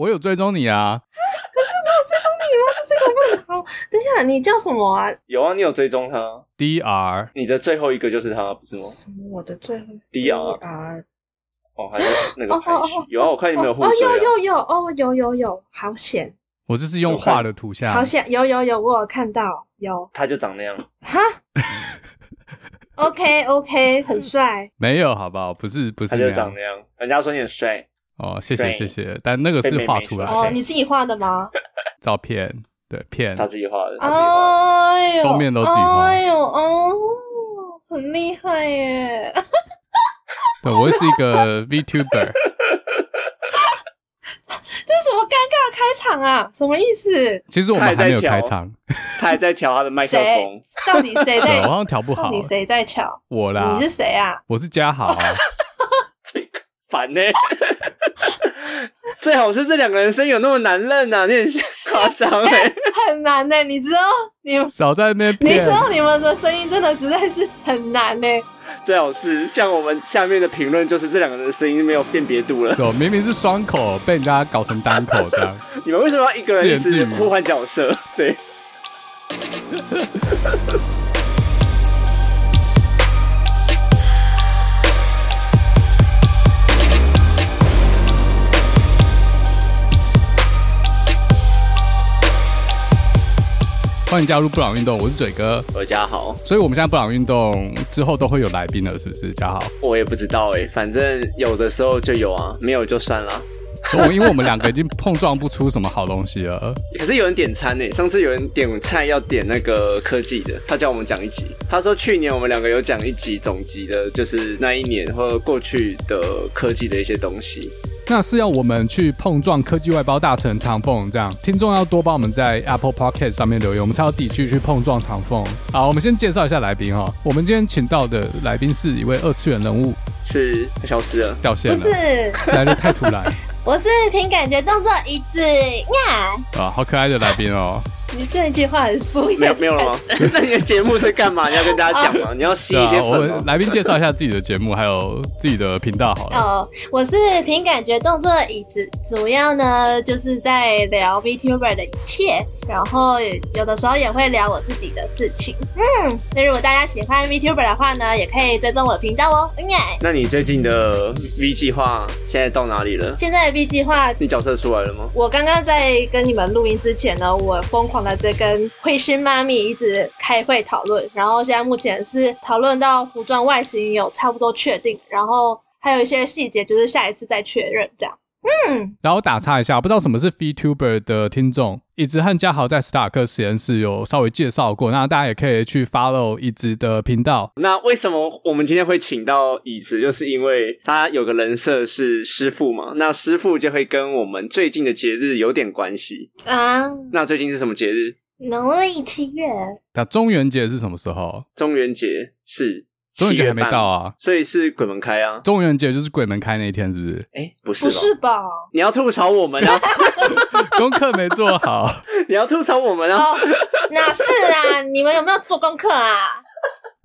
我有追踪你啊。可是我有追踪你吗？这是个问号。等一下，你叫什么啊？有啊，你有追踪他。D R，你的最后一个就是他，不是吗？什么？我的最后 D R。哦，还有那个 排序。有啊，我看你没有互追。哦，有有有，哦，有有有，好险。我这是用画的图像。好险，有有有，我有看到有。他就长那样。哈。OK OK，很帅。没有，好不好？不是不是，他就长那样。人家说你很帅。哦，谢谢谢谢。但那个是画出来的。哦，你自己画的吗？照片，对，片。他自己画的。哎呦，封面都自己画。哎呦哦，很厉害耶。对，我是一个 VTuber。这是什么尴尬的开场啊？什么意思？其实我们还没有开场，他还在调他的麦克风。到底谁在？我好像调不好。到底谁在调？我啦。你是谁啊？我是嘉豪。最烦呢。最好是这两个人声音有那么难认呐、啊，你很夸张哎，很难呢、欸。你知道你们少在那边，你知道你们的声音真的实在是很难呢、欸。最好是像我们下面的评论，就是这两个人的声音没有辨别度了。对，明明是双口，被人家搞成单口这样。你们为什么要一个人一直互换角色？对。欢迎加入布朗运动，我是嘴哥，我是嘉豪，所以我们现在布朗运动之后都会有来宾了，是不是？家豪，我也不知道哎，反正有的时候就有啊，没有就算了。哦，因为我们两个已经碰撞不出什么好东西了。可是有人点餐呢，上次有人点菜要点那个科技的，他叫我们讲一集，他说去年我们两个有讲一集总集的，就是那一年或者过去的科技的一些东西。那是要我们去碰撞科技外包大臣唐凤，这样听众要多帮我们在 Apple Podcast 上面留言，我们才有底气去碰撞唐凤。好，我们先介绍一下来宾哈。我们今天请到的来宾是一位二次元人物，是消失了，掉线了，不是来的太突然。我是凭感觉动作一致呀。啊，好可爱的来宾哦。你这一句话很敷衍。没有没有了吗？那你的节目是干嘛？你要跟大家讲吗？Oh. 你要吸一些粉、喔。我们来宾介绍一下自己的节目，还有自己的频道好了。哦，oh, 我是凭感觉动作椅子，主要呢就是在聊 VTuber 的一切，然后有的时候也会聊我自己的事情。嗯，那如果大家喜欢 VTuber 的话呢，也可以追踪我的频道哦。耶！那你最近的 V 计划现在到哪里了？现在的 V 计划，你角色出来了吗？我刚刚在跟你们录音之前呢，我疯狂的。在跟绘师妈咪一直开会讨论，然后现在目前是讨论到服装外形有差不多确定，然后还有一些细节，就是下一次再确认这样。嗯，然后打岔一下，不知道什么是 VTuber 的听众，椅子和嘉豪在斯塔克实验室有稍微介绍过，那大家也可以去 follow 椅子的频道。那为什么我们今天会请到椅子，就是因为他有个人设是师傅嘛，那师傅就会跟我们最近的节日有点关系啊。那最近是什么节日？农历七月。那中元节是什么时候？中元节是。中元节还没到啊，所以是鬼门开啊。中元节就是鬼门开那一天，是不是？哎、欸，不是，不是吧？你要吐槽我们啊？功课没做好，你要吐槽我们啊？哪是啊？你们有没有做功课啊？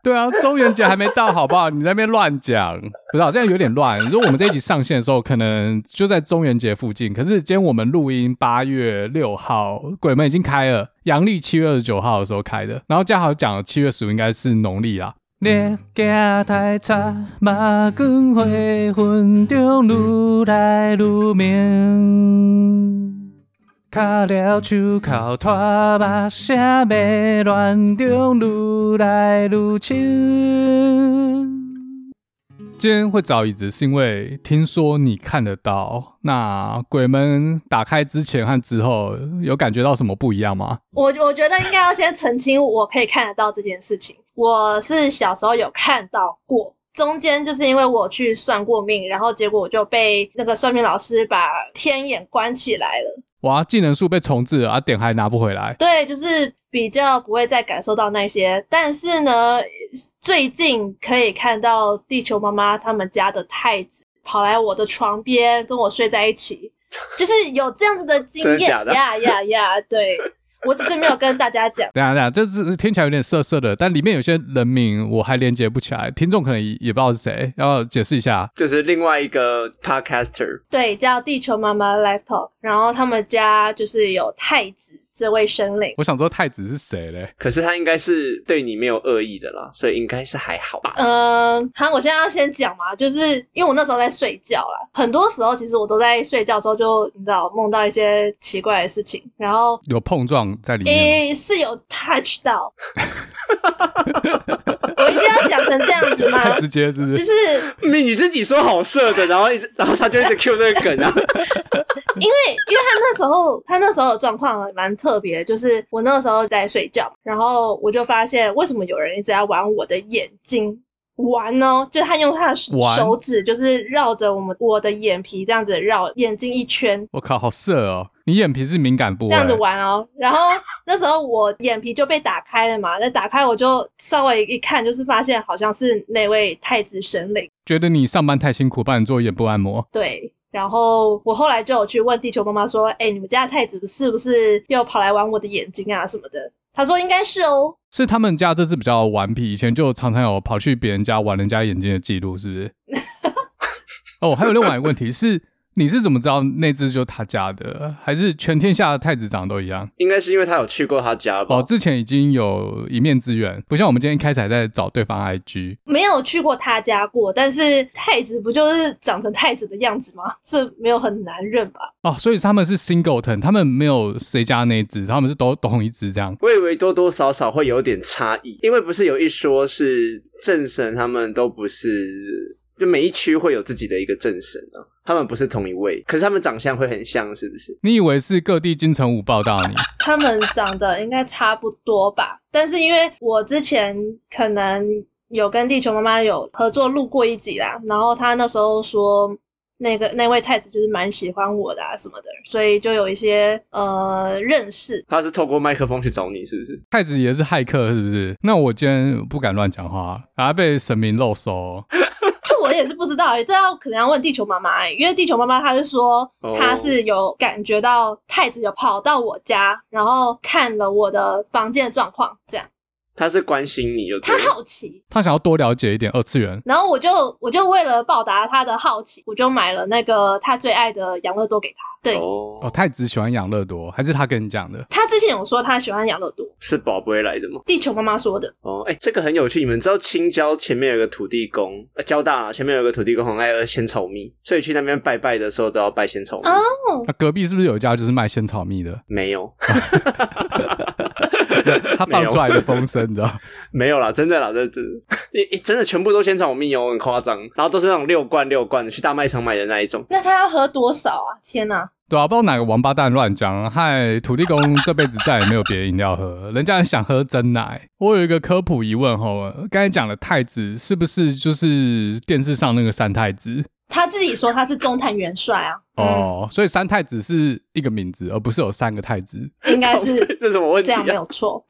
对啊，中元节还没到，好不好？你在那边乱讲，不知道这样有点乱。如果我们这一集上线的时候，可能就在中元节附近。可是今天我们录音八月六号，鬼门已经开了，阳历七月二十九号的时候开的。然后嘉豪讲七月十五应该是农历啊。日行太早，马光花粉中愈来愈明。卡了手铐拖把声，迷乱中愈来愈清。今天会找椅子，是因为听说你看得到。那鬼门打开之前和之后，有感觉到什么不一样吗？我我觉得应该要先澄清，我可以看得到这件事情。我是小时候有看到过，中间就是因为我去算过命，然后结果我就被那个算命老师把天眼关起来了。哇，技能树被重置了，啊，点还拿不回来。对，就是比较不会再感受到那些。但是呢，最近可以看到地球妈妈他们家的太子跑来我的床边跟我睡在一起，就是有这样子的经验。呀呀呀！对。我只是没有跟大家讲。等下等下，这是听起来有点涩涩的，但里面有些人名我还连接不起来，听众可能也不知道是谁，要解释一下。就是另外一个 podcaster，对，叫地球妈妈 Live Talk，然后他们家就是有太子。这位生灵，我想说太子是谁嘞？可是他应该是对你没有恶意的啦，所以应该是还好吧。嗯，好，我现在要先讲嘛，就是因为我那时候在睡觉啦，很多时候其实我都在睡觉的时候就你知道梦到一些奇怪的事情，然后有碰撞在里面，诶，是有 touch 到。我一定要讲成这样子吗？太直接是不是？就是你你自己说好色的，然后一直，然后他就一直 Q 这个梗啊。因为，因为他那时候，他那时候的状况蛮特别，就是我那个时候在睡觉，然后我就发现为什么有人一直在玩我的眼睛，玩哦，就是他用他的手指，就是绕着我们我的眼皮这样子绕眼睛一圈。我靠，好色哦！你眼皮是敏感部位，这样子玩哦。然后那时候我眼皮就被打开了嘛，那打开我就稍微一看，就是发现好像是那位太子神灵，觉得你上班太辛苦，帮你做眼部按摩。对。然后我后来就有去问地球妈妈说：“哎，你们家的太子是不是又跑来玩我的眼睛啊什么的？”她说：“应该是哦，是他们家这次比较顽皮，以前就常常有跑去别人家玩人家眼睛的记录，是不是？” 哦，还有另外一个问题是。你是怎么知道那只就是他家的？还是全天下的太子长得都一样？应该是因为他有去过他家吧。哦，之前已经有一面之缘，不像我们今天一开始还在找对方 IG。没有去过他家过，但是太子不就是长成太子的样子吗？是没有很难认吧？哦，所以他们是 singleton，他们没有谁家那只，他们是都同一只这样。我以为多多少少会有点差异，因为不是有一说是正神，他们都不是。就每一区会有自己的一个正神啊，他们不是同一位，可是他们长相会很像，是不是？你以为是各地金城武报道你？他们长得应该差不多吧？但是因为我之前可能有跟地球妈妈有合作录过一集啦，然后他那时候说那个那位太子就是蛮喜欢我的啊什么的，所以就有一些呃认识。他是透过麦克风去找你，是不是？太子也是骇客，是不是？那我今天不敢乱讲话，啊被神明肉搜。我也是不知道欸，这要可能要问地球妈妈欸，因为地球妈妈她是说，她是有感觉到太子有跑到我家，然后看了我的房间的状况，这样。他是关心你，有他好奇，他想要多了解一点二次元。然后我就我就为了报答他的好奇，我就买了那个他最爱的养乐多给他。对哦，哦，太子喜欢养乐多，还是他跟你讲的？他之前有说他喜欢养乐多，是宝贝来的吗？地球妈妈说的。哦，哎、欸，这个很有趣，你们知道青椒前面有个土地公，呃，交大啊，前面有个土地公很爱喝仙草蜜，所以去那边拜拜的时候都要拜仙草蜜。哦，那隔壁是不是有一家就是卖仙草蜜的？没有。他放出来的风声，你知道？没有啦，真的啦，这这，你真的全部都仙草蜜哦，很夸张。然后都是那种六罐六罐的，去大卖场买的那一种。那他要喝多少啊？天哪！对啊，不知道哪个王八蛋乱讲，害土地公这辈子再也没有别的饮料喝，人家想喝真奶。我有一个科普疑问哈，刚才讲的太子是不是就是电视上那个三太子？他自己说他是中坛元帅啊。哦，嗯、所以三太子是一个名字，而不是有三个太子。应该是这什么问题？这样没有错。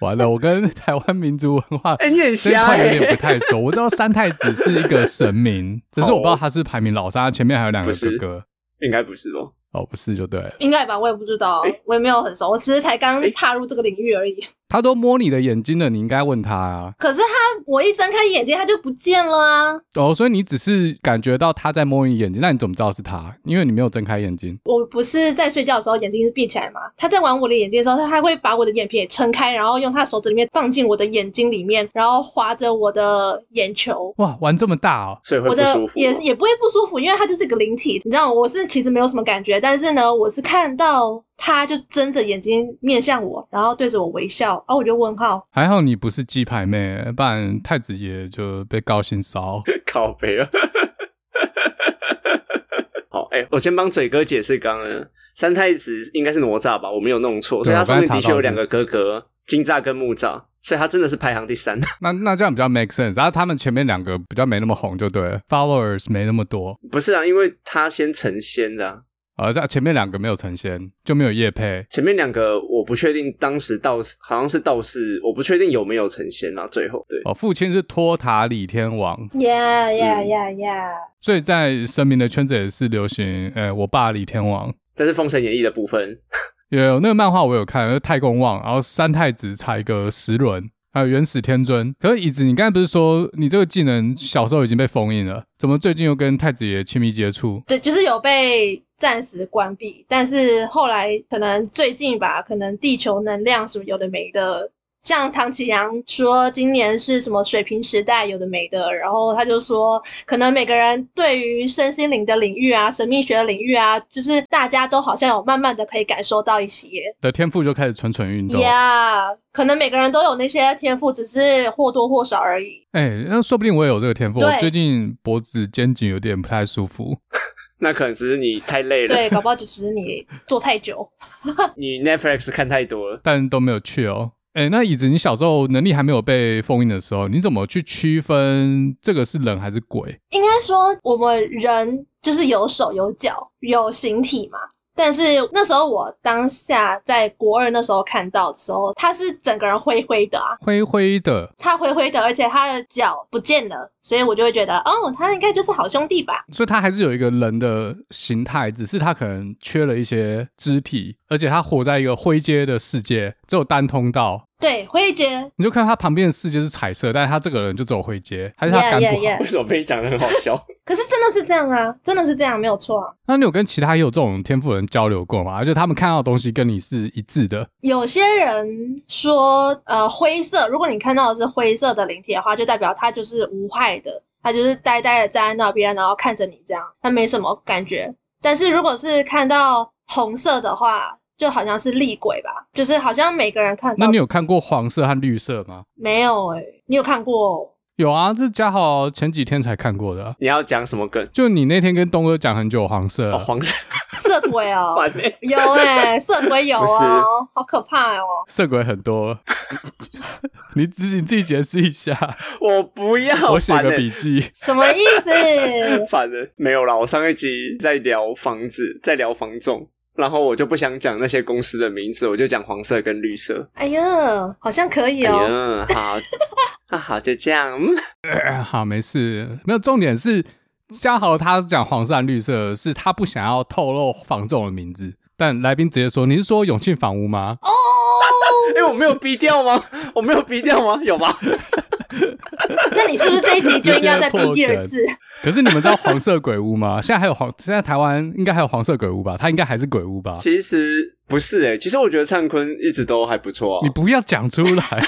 完了，我跟台湾民族文化 哎，你很瞎哎，有点不太熟。我知道三太子是一个神明，只是我不知道他是排名老三，他前面还有两个哥哥。应该不是哦。哦，不是就对了，应该吧，我也不知道，欸、我也没有很熟，我其实才刚踏入这个领域而已。他都摸你的眼睛了，你应该问他啊。可是他，我一睁开眼睛，他就不见了啊。哦，所以你只是感觉到他在摸你眼睛，那你怎么知道是他？因为你没有睁开眼睛。我不是在睡觉的时候眼睛是闭起来吗？他在玩我的眼睛的时候，他还会把我的眼皮也撑开，然后用他手指里面放进我的眼睛里面，然后划着我的眼球。哇，玩这么大哦，所以会不舒服哦。我的也也不会不舒服，因为他就是一个灵体，你知道，我是其实没有什么感觉，但是呢，我是看到。他就睁着眼睛面向我，然后对着我微笑，然后我就问号。还好你不是鸡排妹，不然太子爷就被高薪烧。靠北了。好，哎、欸，我先帮嘴哥解释，刚刚三太子应该是哪吒吧？我没有弄错，所以他上面的确有两个哥哥，金吒跟木吒，所以他真的是排行第三。那那这样比较 make sense，然后他们前面两个比较没那么红，就对了，followers 没那么多。不是啊，因为他先成仙的、啊。而在前面两个没有成仙，就没有叶配。前面两个我不确定，当时道士好像是道士，我不确定有没有成仙啊。最后对哦，父亲是托塔李天王。呀呀呀呀！所以在神明的圈子也是流行，呃，我爸李天王。这是《封神演义》的部分。有那个漫画我有看，就是太公望，然后三太子踩一个石轮，还有元始天尊。可是椅子，你刚才不是说你这个技能小时候已经被封印了，怎么最近又跟太子爷亲密接触？对，就是有被暂时关闭，但是后来可能最近吧，可能地球能量什么有的没的。像唐启阳说今年是什么水平时代，有的没的，然后他就说，可能每个人对于身心灵的领域啊、神秘学的领域啊，就是大家都好像有慢慢的可以感受到一些的天赋，就开始蠢蠢欲动。呀，yeah, 可能每个人都有那些天赋，只是或多或少而已。哎、欸，那说不定我也有这个天赋。我最近脖子肩颈有点不太舒服，那可能只是你太累了。对，搞不好只是你坐太久，你 Netflix 看太多了，但都没有去哦。哎，那椅子，你小时候能力还没有被封印的时候，你怎么去区分这个是人还是鬼？应该说，我们人就是有手有脚有形体嘛。但是那时候我当下在国二那时候看到的时候，他是整个人灰灰的啊，灰灰的，他灰灰的，而且他的脚不见了，所以我就会觉得，哦，他应该就是好兄弟吧。所以他还是有一个人的形态，只是他可能缺了一些肢体，而且他活在一个灰阶的世界，只有单通道。对，灰阶，你就看他旁边的世界是彩色，但是他这个人就只有灰阶，还是他干不好？Yeah, yeah, yeah. 为什么被你讲的很好笑？可是真的是这样啊，真的是这样，没有错啊。那你有跟其他也有这种天赋人交流过吗？而且他们看到的东西跟你是一致的？有些人说，呃，灰色，如果你看到的是灰色的灵体的话，就代表他就是无害的，他就是呆呆的站在那边，然后看着你这样，他没什么感觉。但是如果是看到红色的话，就好像是厉鬼吧，就是好像每个人看到。那你有看过黄色和绿色吗？没有哎、欸，你有看过？有啊，这是嘉豪前几天才看过的、啊。你要讲什么梗？就你那天跟东哥讲很久黄色，哦、黄色色鬼哦，欸、有哎、欸，色鬼有哦，好可怕哦，色鬼很多。你自己自己解释一下，我不要，我写个笔记，欸、什么意思？反正没有啦，我上一集在聊房子，在聊房仲。然后我就不想讲那些公司的名字，我就讲黄色跟绿色。哎呀，好像可以哦。哎，好，那 好，就这样。呃，好，没事。没有重点是嘉豪他讲黄色跟绿色，是他不想要透露房仲的名字。但来宾直接说：“你是说永庆房屋吗？” 哦，哎，我没有逼掉吗？我没有逼掉吗？有吗？那你是不是这一集就应该再逼第二次？可是你们知道黄色鬼屋吗？现在还有黄，现在台湾应该还有黄色鬼屋吧？它应该还是鬼屋吧？其实不是诶、欸、其实我觉得灿坤一直都还不错啊。你不要讲出来。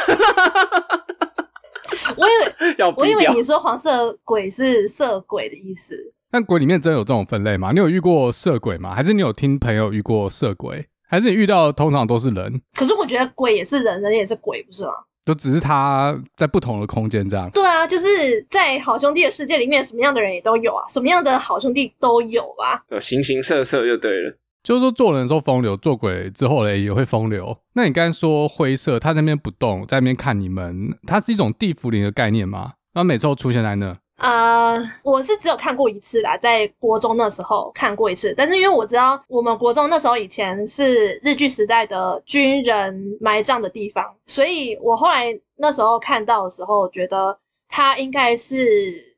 我以为要，我以为你说黄色鬼是色鬼的意思。但鬼里面真的有这种分类吗？你有遇过色鬼吗？还是你有听朋友遇过色鬼？还是你遇到的通常都是人？可是我觉得鬼也是人，人也是鬼，不是吗？就只是他在不同的空间这样。对啊，就是在好兄弟的世界里面，什么样的人也都有啊，什么样的好兄弟都有啊，有形形色色就对了。就是说做人的时候风流，做鬼之后嘞也会风流。那你刚才说灰色，他在那边不动，在那边看你们，它是一种地府灵的概念吗？那每次都出现在那？呃，我是只有看过一次啦，在国中那时候看过一次，但是因为我知道我们国中那时候以前是日据时代的军人埋葬的地方，所以我后来那时候看到的时候，觉得他应该是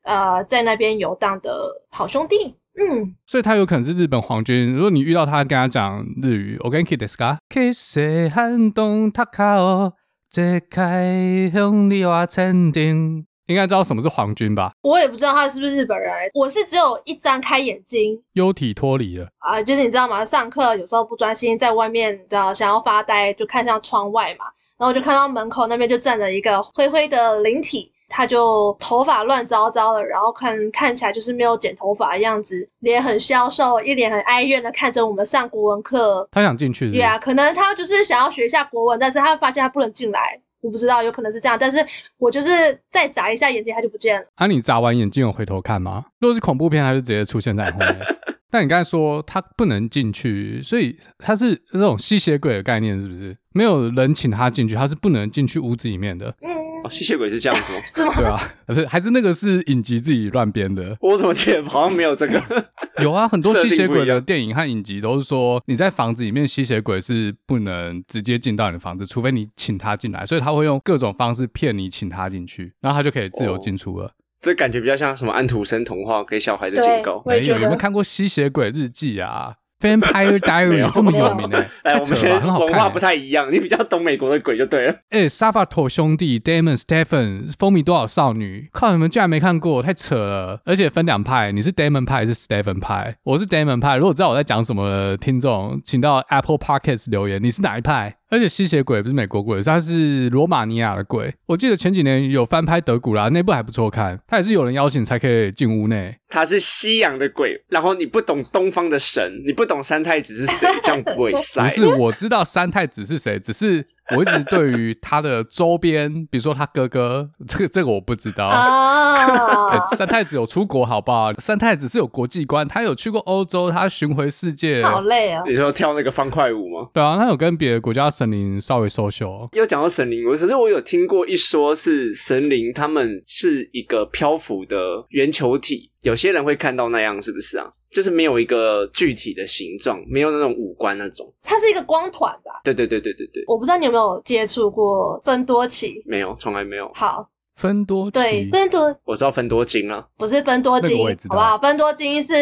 呃在那边游荡的好兄弟，嗯，所以他有可能是日本皇军。如果你遇到他，跟他讲日语，我跟你 kiss 卡，kiss 寒冬塔卡哦，揭开红丽瓦千丁。应该知道什么是皇军吧？我也不知道他是不是日本人。我是只有一张开眼睛，幽体脱离了啊！就是你知道吗？上课有时候不专心，在外面，你知道想要发呆，就看向窗外嘛。然后就看到门口那边就站着一个灰灰的灵体，他就头发乱糟糟的，然后看看起来就是没有剪头发的样子，脸很消瘦，一脸很哀怨的看着我们上国文课。他想进去是是？对啊，可能他就是想要学一下国文，但是他发现他不能进来。我不知道，有可能是这样，但是我就是再眨一下眼睛，它就不见了。啊，你眨完眼睛有回头看吗？如果是恐怖片，它就直接出现在后面。但你刚才说它不能进去，所以它是这种吸血鬼的概念，是不是？没有人请他进去，他是不能进去屋子里面的。嗯。吸血鬼是这样子，是吗？对啊，不是，还是那个是影集自己乱编的。我怎么记得好像没有这个？有啊，很多吸血鬼的电影和影集都是说，你在房子里面，吸血鬼是不能直接进到你的房子，除非你请他进来，所以他会用各种方式骗你，请他进去，然后他就可以自由进出了。哦。这感觉比较像什么安徒生童话给小孩的警告。没有，有没有看过《吸血鬼日记》啊？Vampire Diary 这么有名呢、欸，哎，我们先文化不太一样，你比较懂美国的鬼就对了。哎、欸，沙法托兄弟 Damon Stephen 风靡多少少女？靠，你们竟然没看过，太扯了！而且分两派，你是 Damon 派还是 Stephen 派？我是 Damon 派。如果知道我在讲什么的听众，请到 Apple Podcast 留言，你是哪一派？而且吸血鬼不是美国鬼，它是罗马尼亚的鬼。我记得前几年有翻拍德古拉，那部还不错看。它也是有人邀请才可以进屋内。它是西洋的鬼，然后你不懂东方的神，你不懂三太子是谁，这样不会 塞。不是，我知道三太子是谁，只是。我一直对于他的周边，比如说他哥哥，这个这个我不知道。Oh. 欸、三太子有出国，好不好？三太子是有国际观，他有去过欧洲，他巡回世界。好累啊！你说跳那个方块舞吗？对啊，他有跟别的国家神灵稍微 social。又讲到神灵，我可是我有听过一说是神灵，他们是一个漂浮的圆球体，有些人会看到那样，是不是啊？就是没有一个具体的形状，没有那种五官那种，它是一个光团吧？对对对对对对。我不知道你有没有接触过分多奇？没有，从来没有。好，分多对分多，我知道分多金啊，不是分多金，好不 好？芬多金是，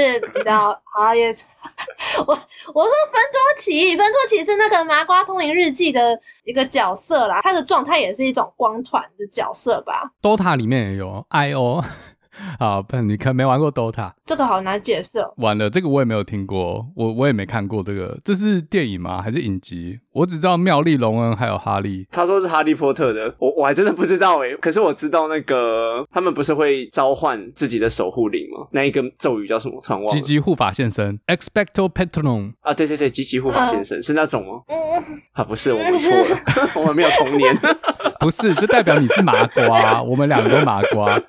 然后好也，我我说分多奇，分多奇是那个《麻瓜通灵日记》的一个角色啦，它的状态也是一种光团的角色吧？Dota 里面也有 IO。好，不，你可能没玩过 Dota，这个好难解释。完了，这个我也没有听过，我我也没看过这个，这是电影吗？还是影集？我只知道妙丽、龙恩还有哈利。他说是哈利波特的，我我还真的不知道诶。可是我知道那个他们不是会召唤自己的守护灵吗？那一个咒语叫什么？传忘了。积极护法现身，Expecto Patronum 啊，对对对，积极护法现身、呃、是那种吗？啊，不是，我们错了，我们没有童年，不是，这代表你是麻瓜，我们两个都麻瓜。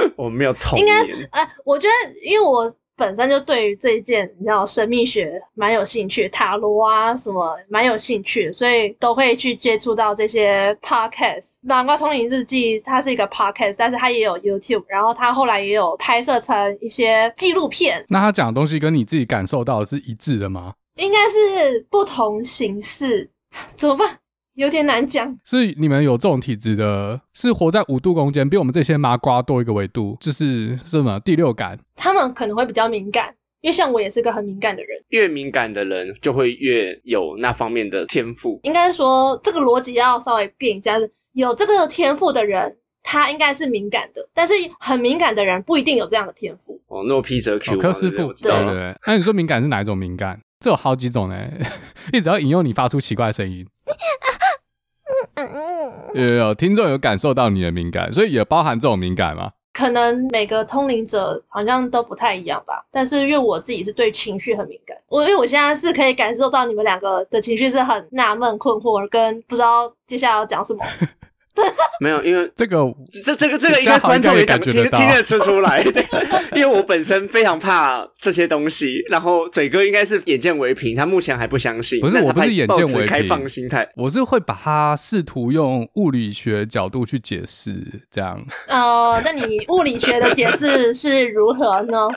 我没有同意。应该是，呃，我觉得，因为我本身就对于这一件，你知道，神秘学蛮有兴趣，塔罗啊什么蛮有兴趣，所以都会去接触到这些 podcast。《南瓜通灵日记》它是一个 podcast，但是它也有 YouTube，然后它后来也有拍摄成一些纪录片。那他讲的东西跟你自己感受到的是一致的吗？应该是不同形式，怎么办？有点难讲，所以你们有这种体质的，是活在五度空间，比我们这些麻瓜多一个维度，就是什么第六感？他们可能会比较敏感，因为像我也是个很敏感的人。越敏感的人就会越有那方面的天赋。应该说这个逻辑要稍微变一下，有这个天赋的人，他应该是敏感的，但是很敏感的人不一定有这样的天赋。哦，诺皮泽 Q，柯师傅，对对对。那你说敏感是哪一种敏感？这有好几种呢，一直要引诱你发出奇怪的声音。有有有，听众有感受到你的敏感，所以也包含这种敏感吗？可能每个通灵者好像都不太一样吧，但是因为我自己是对情绪很敏感，我因为我现在是可以感受到你们两个的情绪是很纳闷、困惑，跟不知道接下来要讲什么。没有，因为这个这这个这个应该观众也感觉听听得出出来，对，因为我本身非常怕这些东西，然后嘴哥应该是眼见为凭，他目前还不相信，不是我不是眼见为凭，开放心态，我是会把它试图用物理学角度去解释，这样。哦、呃，那你物理学的解释是如何呢？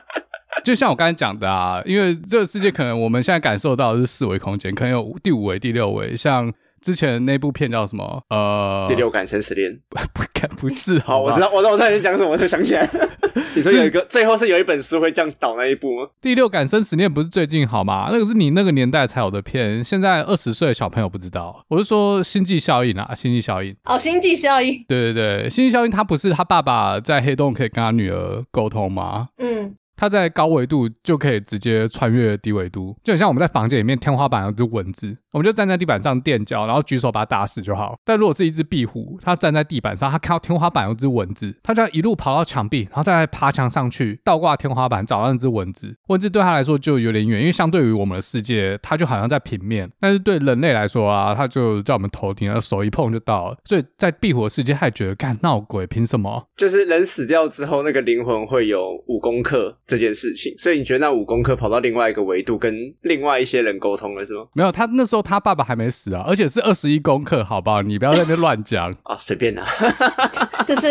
就像我刚才讲的啊，因为这个世界可能我们现在感受到的是四维空间，可能有第五维、第六维，像。之前那部片叫什么？呃，第六感生死恋 不不不是好，好，我知道，我知道我在讲什么，我就想起来。你说有一个最后是有一本书会这样导那一部吗？第六感生死恋不是最近好吗？那个是你那个年代才有的片，现在二十岁的小朋友不知道。我是说星际效应啊，星际效应。哦，星际效应。对对对，星际效应，他不是他爸爸在黑洞可以跟他女儿沟通吗？嗯。它在高维度就可以直接穿越低维度，就很像我们在房间里面天花板有只蚊子，我们就站在地板上垫脚，然后举手把它打死就好。但如果是一只壁虎，它站在地板上，它看到天花板有只蚊子，它就要一路跑到墙壁，然后再爬墙上去，倒挂天花板找到那只蚊子。蚊子对它来说就有点远，因为相对于我们的世界，它就好像在平面，但是对人类来说啊，它就在我们头顶，手一碰就到了。所以在壁虎的世界，它也觉得干闹鬼，凭什么？就是人死掉之后，那个灵魂会有五功课。这件事情，所以你觉得那五功课跑到另外一个维度跟另外一些人沟通了是吗？没有，他那时候他爸爸还没死啊，而且是二十一功课，好不好？你不要在那边乱讲 啊，随便啦。这是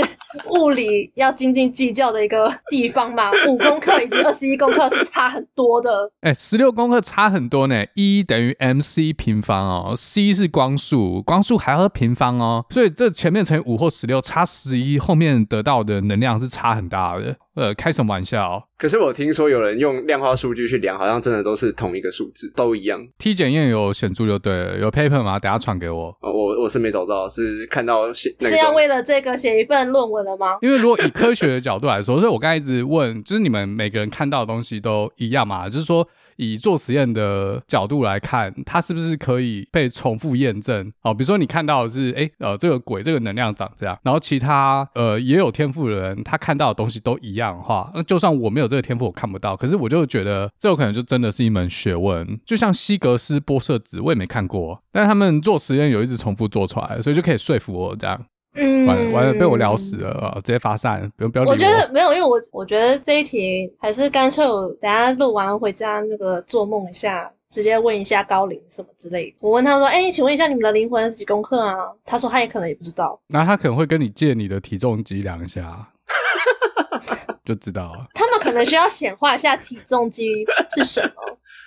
物理要斤斤计较的一个地方嘛？五功课以及二十一功课是差很多的。哎，十六功课差很多呢一等于 mc 平方哦，c 是光速，光速还要平方哦，所以这前面乘以五或十六，差十一，后面得到的能量是差很大的。呃，开什么玩笑？可是我听说有人用量化数据去量，好像真的都是同一个数字，都一样。T 检验有显著就对了，有 paper 吗？等下传给我。哦，我我是没找到，是看到写、那个。是要为了这个写一份论文了吗？因为如果以科学的角度来说，所以我刚才一直问，就是你们每个人看到的东西都一样嘛？就是说。以做实验的角度来看，它是不是可以被重复验证？哦，比如说你看到的是，哎，呃，这个鬼这个能量长这样，然后其他呃也有天赋的人，他看到的东西都一样的话，那就算我没有这个天赋，我看不到，可是我就觉得这有可能就真的是一门学问。就像希格斯玻色子，我也没看过，但是他们做实验有一直重复做出来，所以就可以说服我这样。嗯，完完了被我聊死了啊！直接发散，不用不要我。我觉得没有，因为我我觉得这一题还是干脆我等下录完回家那个做梦一下，直接问一下高龄什么之类的。我问他们说：“哎、欸，请问一下你们的灵魂是几公克啊？”他说他也可能也不知道。那他可能会跟你借你的体重计量一下，就知道了。可能需要显化一下体重机是什么。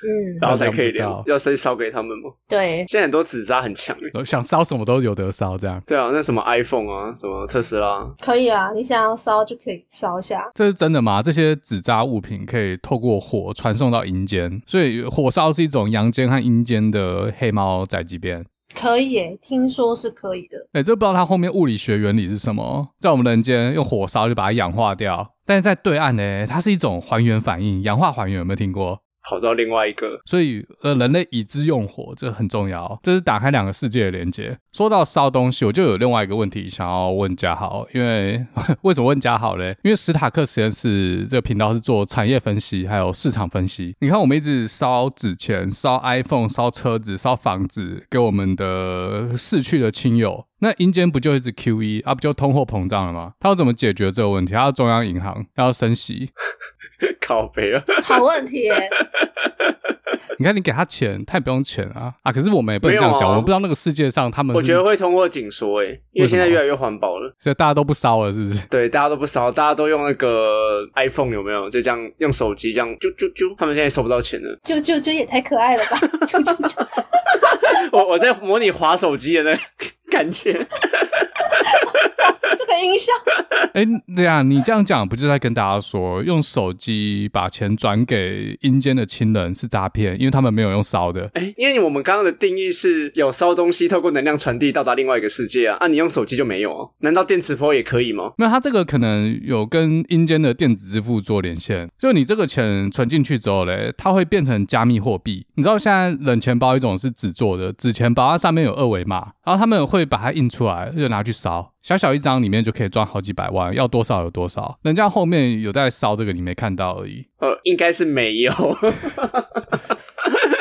嗯，然后才可以聊，要先烧给他们吗？对，现在很多纸扎很强，想烧什么都有得烧，这样。对啊，那什么 iPhone 啊，什么特斯拉，可以啊，你想要烧就可以烧一下。这是真的吗？这些纸扎物品可以透过火传送到阴间，所以火烧是一种阳间和阴间的黑猫宅急便。可以诶，听说是可以的。哎，这不知道它后面物理学原理是什么？在我们人间用火烧就把它氧化掉，但是在对岸呢，它是一种还原反应，氧化还原，有没有听过？跑到另外一个，所以呃，人类已知用火，这很重要，这是打开两个世界的连接。说到烧东西，我就有另外一个问题想要问嘉豪，因为 为什么问嘉豪嘞？因为史塔克实验室这个频道是做产业分析，还有市场分析。你看，我们一直烧纸钱、烧 iPhone、烧车子、烧房子给我们的逝去的亲友，那阴间不就一直 QE 啊？不就通货膨胀了吗？他要怎么解决这个问题？他要中央银行他要升息。靠北了，好问题耶！你看，你给他钱，他也不用钱啊啊！可是我们也不能这样讲，啊、我们不知道那个世界上他们，我觉得会通过紧缩诶，因为现在越来越环保了，所以大家都不烧了，是不是？对，大家都不烧，大家都用那个 iPhone 有没有？就这样用手机这样，啾啾啾，他们现在收不到钱了，啾啾啾也太可爱了吧！啾啾啾，我我在模拟滑手机的那个感觉。这个音效，哎，对啊，你这样讲不就在跟大家说，用手机把钱转给阴间的亲人是诈骗，因为他们没有用烧的。哎，因为我们刚刚的定义是有烧东西透过能量传递到达另外一个世界啊，啊，你用手机就没有哦？难道电磁波也可以吗？那它这个可能有跟阴间的电子支付做连线，就你这个钱存进去之后嘞，它会变成加密货币。你知道现在冷钱包一种是纸做的，纸钱包它上面有二维码，然后他们会把它印出来，就拿去烧。小小一张里面就可以赚好几百万，要多少有多少。人家后面有在烧这个，你没看到而已。呃，应该是没有。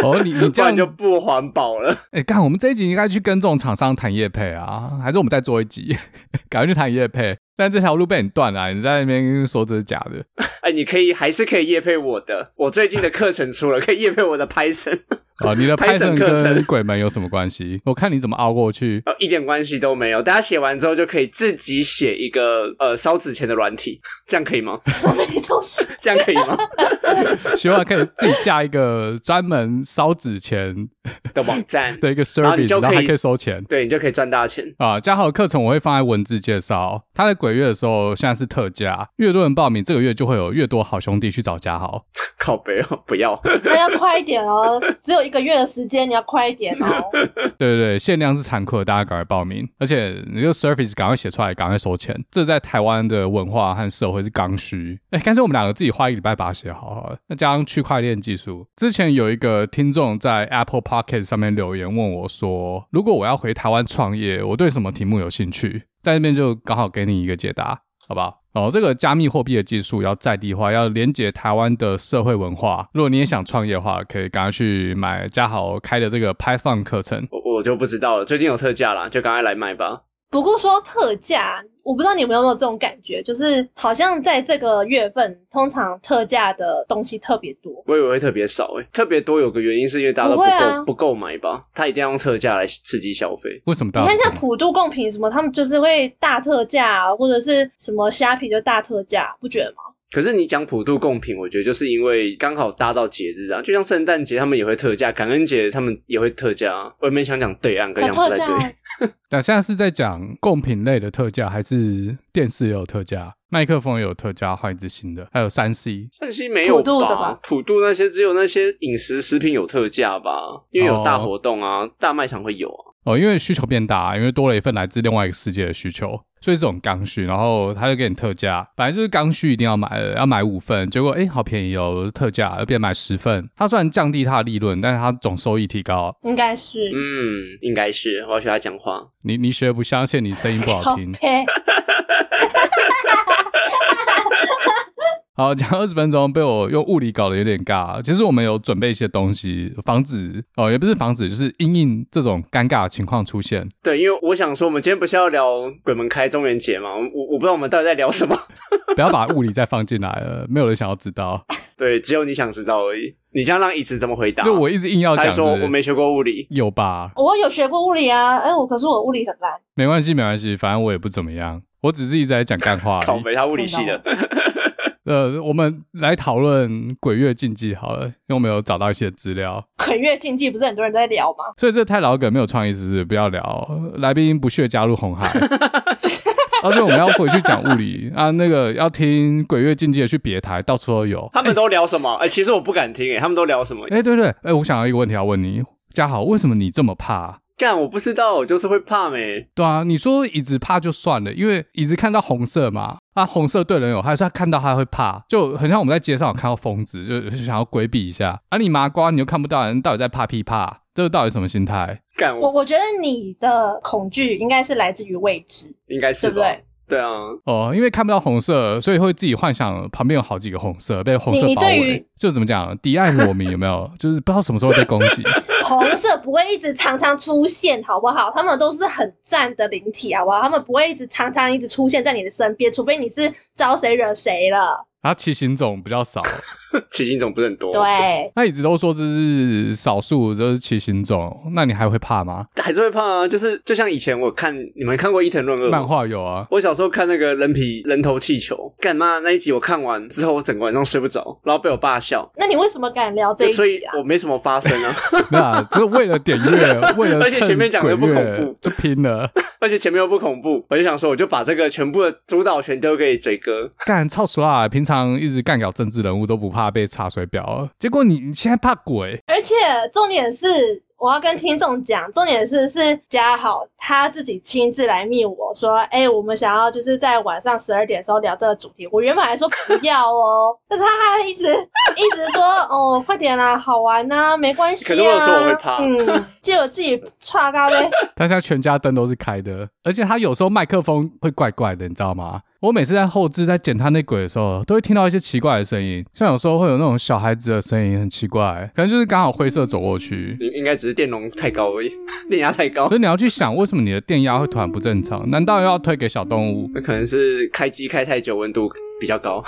哦，你你这样 就不环保了。哎、欸，干，我们这一集应该去跟这种厂商谈业配啊，还是我们再做一集，赶快去谈业配。但这条路被你断了，你在那边说这是假的。哎、欸，你可以还是可以夜配我的，我最近的课程出了，可以夜配我的 Python。哦，你的 Python 课程跟鬼门有什么关系？我看你怎么熬过去。哦，一点关系都没有。大家写完之后就可以自己写一个呃烧纸钱的软体，这样可以吗？这样可以吗？希望可以自己架一个专门烧纸钱 的网站的一个 service，然后还可以收钱。对，你就可以赚大钱啊！家豪的课程我会放在文字介绍。他在鬼月的时候现在是特价，越多人报名，这个月就会有越多好兄弟去找家豪。靠北哦，不要，那要快一点哦，只有。一个月的时间，你要快一点哦。对对对，限量是残酷的，大家赶快报名。而且你这个 service 赶快写出来，赶快收钱。这在台湾的文化和社会是刚需。哎，干脆我们两个自己花一个礼拜把它写好好了。那加上区块链技术，之前有一个听众在 Apple Podcast 上面留言问我说：“如果我要回台湾创业，我对什么题目有兴趣？”在那边就刚好给你一个解答，好不好？哦，这个加密货币的技术要在地化，要连接台湾的社会文化。如果你也想创业的话，可以赶快去买嘉豪开的这个 Python 课程。我我就不知道了，最近有特价啦，就赶快来买吧。不过说特价，我不知道你们有没有这种感觉，就是好像在这个月份，通常特价的东西特别多。我以为会特别少诶、欸，特别多有个原因是因为大家都不够不购、啊、买吧？他一定要用特价来刺激消费。为什么大？你看像普度贡品什么，他们就是会大特价，或者是什么虾皮就大特价，不觉得吗？可是你讲普度贡品，我觉得就是因为刚好搭到节日啊，就像圣诞节他们也会特价，感恩节他们也会特价啊。我也没想讲对岸，跟讲不太对。但现在是在讲贡品类的特价，还是电视也有特价？麦克风也有特价，换一支新的。还有三 C，三 C 没有吧？普渡的吧？普渡那些只有那些饮食食品有特价吧？因为有大活动啊，哦、大卖场会有啊。哦，因为需求变大，因为多了一份来自另外一个世界的需求，所以这种刚需，然后他就给你特价，反正就是刚需一定要买的，要买五份，结果哎，好便宜哦，特价，而变买十份。他虽然降低他的利润，但是他总收益提高，应该是，嗯，应该是。我要学他讲话，你你学不相信，你声音不好听。好，讲二十分钟被我用物理搞得有点尬。其实我们有准备一些东西，防止哦，也不是防止，就是因应这种尴尬的情况出现。对，因为我想说，我们今天不是要聊鬼门开中元节嘛？我我不知道我们到底在聊什么。不要把物理再放进来了，没有人想要知道。对，只有你想知道而已。你这样让椅子怎么回答？就我一直硬要讲，他说我没学过物理，有吧？我有学过物理啊，哎，我可是我物理很烂。没关系，没关系，反正我也不怎么样，我只是一直在讲干话。靠北，他物理系的。呃，我们来讨论鬼月禁忌好了，因为我们有找到一些资料。鬼月禁忌不是很多人在聊吗？所以这太老梗，没有创意，是不是？不要聊，来宾不屑加入红海。而且我们要回去讲物理啊，那个要听鬼月禁忌的去别台，到处都有。他们都聊什么？哎、欸欸，其实我不敢听，哎，他们都聊什么？哎、欸，对对，哎、欸，我想要一个问题要问你，嘉豪，为什么你这么怕？干，我不知道，我就是会怕没。对啊，你说椅子怕就算了，因为椅子看到红色嘛，啊，红色对人有害，所以他看到他会怕，就很像我们在街上有看到疯子，就想要规避一下。啊，你麻瓜，你又看不到人到底在怕屁怕，这个到底什么心态？干，我我觉得你的恐惧应该是来自于未知，应该是对不对？对啊，哦，因为看不到红色，所以会自己幻想旁边有好几个红色被红色包围，就怎么讲，敌暗我明有没有？就是不知道什么时候被攻击。红色不会一直常常出现，好不好？他们都是很赞的灵体，好不好？他们不会一直常常一直出现在你的身边，除非你是招谁惹谁了。他骑行种比较少，骑行种不是很多。对，他一直都说这是少数，这是骑行种。那你还会怕吗？还是会怕啊？就是就像以前我看你们看过伊藤润二漫画有啊。我小时候看那个人皮人头气球，干嘛那一集我看完之后，我整个晚上睡不着，然后被我爸笑。那你为什么敢聊这一集啊？所以我没什么发生啊。没有啊，就是为了点阅，为了而且前面讲的又不恐怖，就拼了。而且前面又不恐怖，我就想说，我就把这个全部的主导权丢给嘴哥。干超熟啦，平常一直干搞政治人物都不怕被查水表，结果你你现在怕鬼，而且重点是。我要跟听众讲，重点是是嘉豪他自己亲自来密我说，哎、欸，我们想要就是在晚上十二点的时候聊这个主题。我原本还说不要哦，但是他他一直一直说，哦，快点啦，好玩呐、啊，没关系啊。可是我有说我会怕，嗯，借我自己剉咖啡。他现在全家灯都是开的，而且他有时候麦克风会怪怪的，你知道吗？我每次在后置在剪他那鬼的时候，都会听到一些奇怪的声音，像有时候会有那种小孩子的声音，很奇怪，可能就是刚好灰色走过去，应该只是电容太高而已，电压太高。所以你要去想，为什么你的电压会突然不正常？难道要推给小动物？那可能是开机开太久，温度比较高。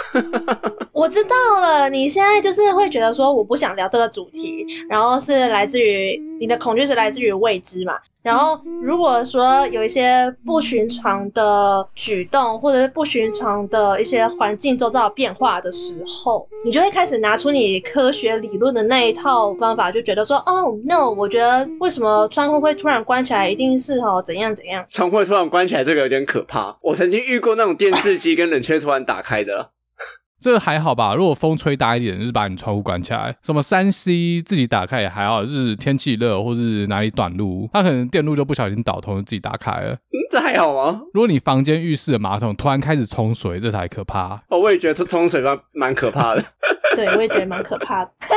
我知道了，你现在就是会觉得说，我不想聊这个主题，然后是来自于你的恐惧是来自于未知嘛？然后，如果说有一些不寻常的举动，或者是不寻常的一些环境周遭变化的时候，你就会开始拿出你科学理论的那一套方法，就觉得说，哦，no，我觉得为什么窗户会突然关起来，一定是哦怎样怎样。窗户会突然关起来，这个有点可怕。我曾经遇过那种电视机跟冷却突然打开的。这个还好吧？如果风吹大一点，就是把你窗户关起来。什么三 C 自己打开也还好，就是天气热或是哪里短路，它可能电路就不小心导通，自己打开了。嗯，这还好吗？如果你房间浴室的马桶突然开始冲水，这才可怕。哦，我也觉得冲水蛮蛮可怕的。对，我也觉得蛮可怕的。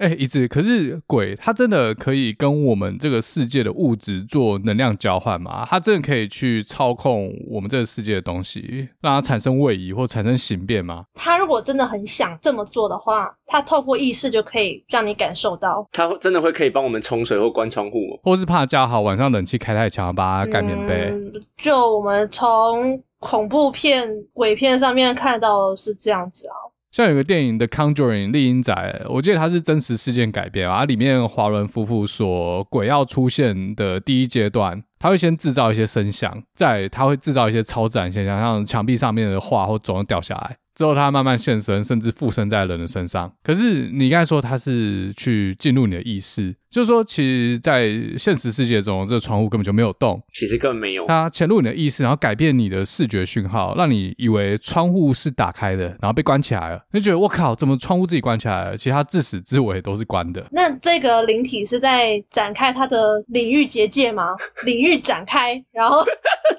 哎、欸，一直可是鬼，它真的可以跟我们这个世界的物质做能量交换吗？它真的可以去操控我们这个世界的东西，让它产生位移或产生形变吗？它如果真的很想这么做的话，它透过意识就可以让你感受到。它真的会可以帮我们冲水或关窗户，或是怕家好晚上冷气开太强，把它盖棉被。嗯，就我们从恐怖片、鬼片上面看到的是这样子啊。像有个电影《The Conjuring》丽婴仔，我记得它是真实事件改编啊。里面华伦夫妇说，鬼要出现的第一阶段，他会先制造一些声响，在他会制造一些超自然现象，像墙壁上面的画或钟掉下来。之后它慢慢现身，甚至附身在人的身上。可是你刚才说它是去进入你的意识，就是说，其实，在现实世界中，这个窗户根本就没有动，其实根本没有。它潜入你的意识，然后改变你的视觉讯号，让你以为窗户是打开的，然后被关起来了。你觉得我靠，怎么窗户自己关起来了？其实它自始至尾都是关的。那这个灵体是在展开它的领域结界吗？领域展开，然后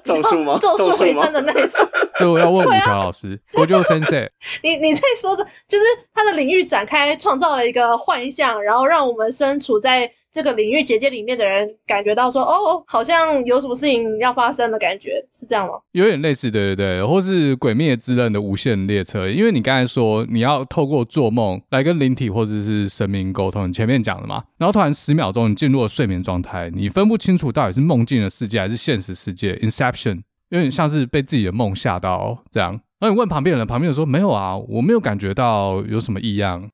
咒术吗？咒术回战的那种。这我要问五条老师，我就先生，你你在说着，就是它的领域展开，创造了一个幻象，然后让我们身处在。这个领域结界里面的人感觉到说，哦，好像有什么事情要发生的感觉，是这样吗？有点类似，对对对，或是《鬼灭之刃》的无限列车，因为你刚才说你要透过做梦来跟灵体或者是神明沟通，你前面讲的嘛，然后突然十秒钟你进入了睡眠状态，你分不清楚到底是梦境的世界还是现实世界，Inception，有点像是被自己的梦吓到这样。然后你问旁边的人，旁边人说没有啊，我没有感觉到有什么异样，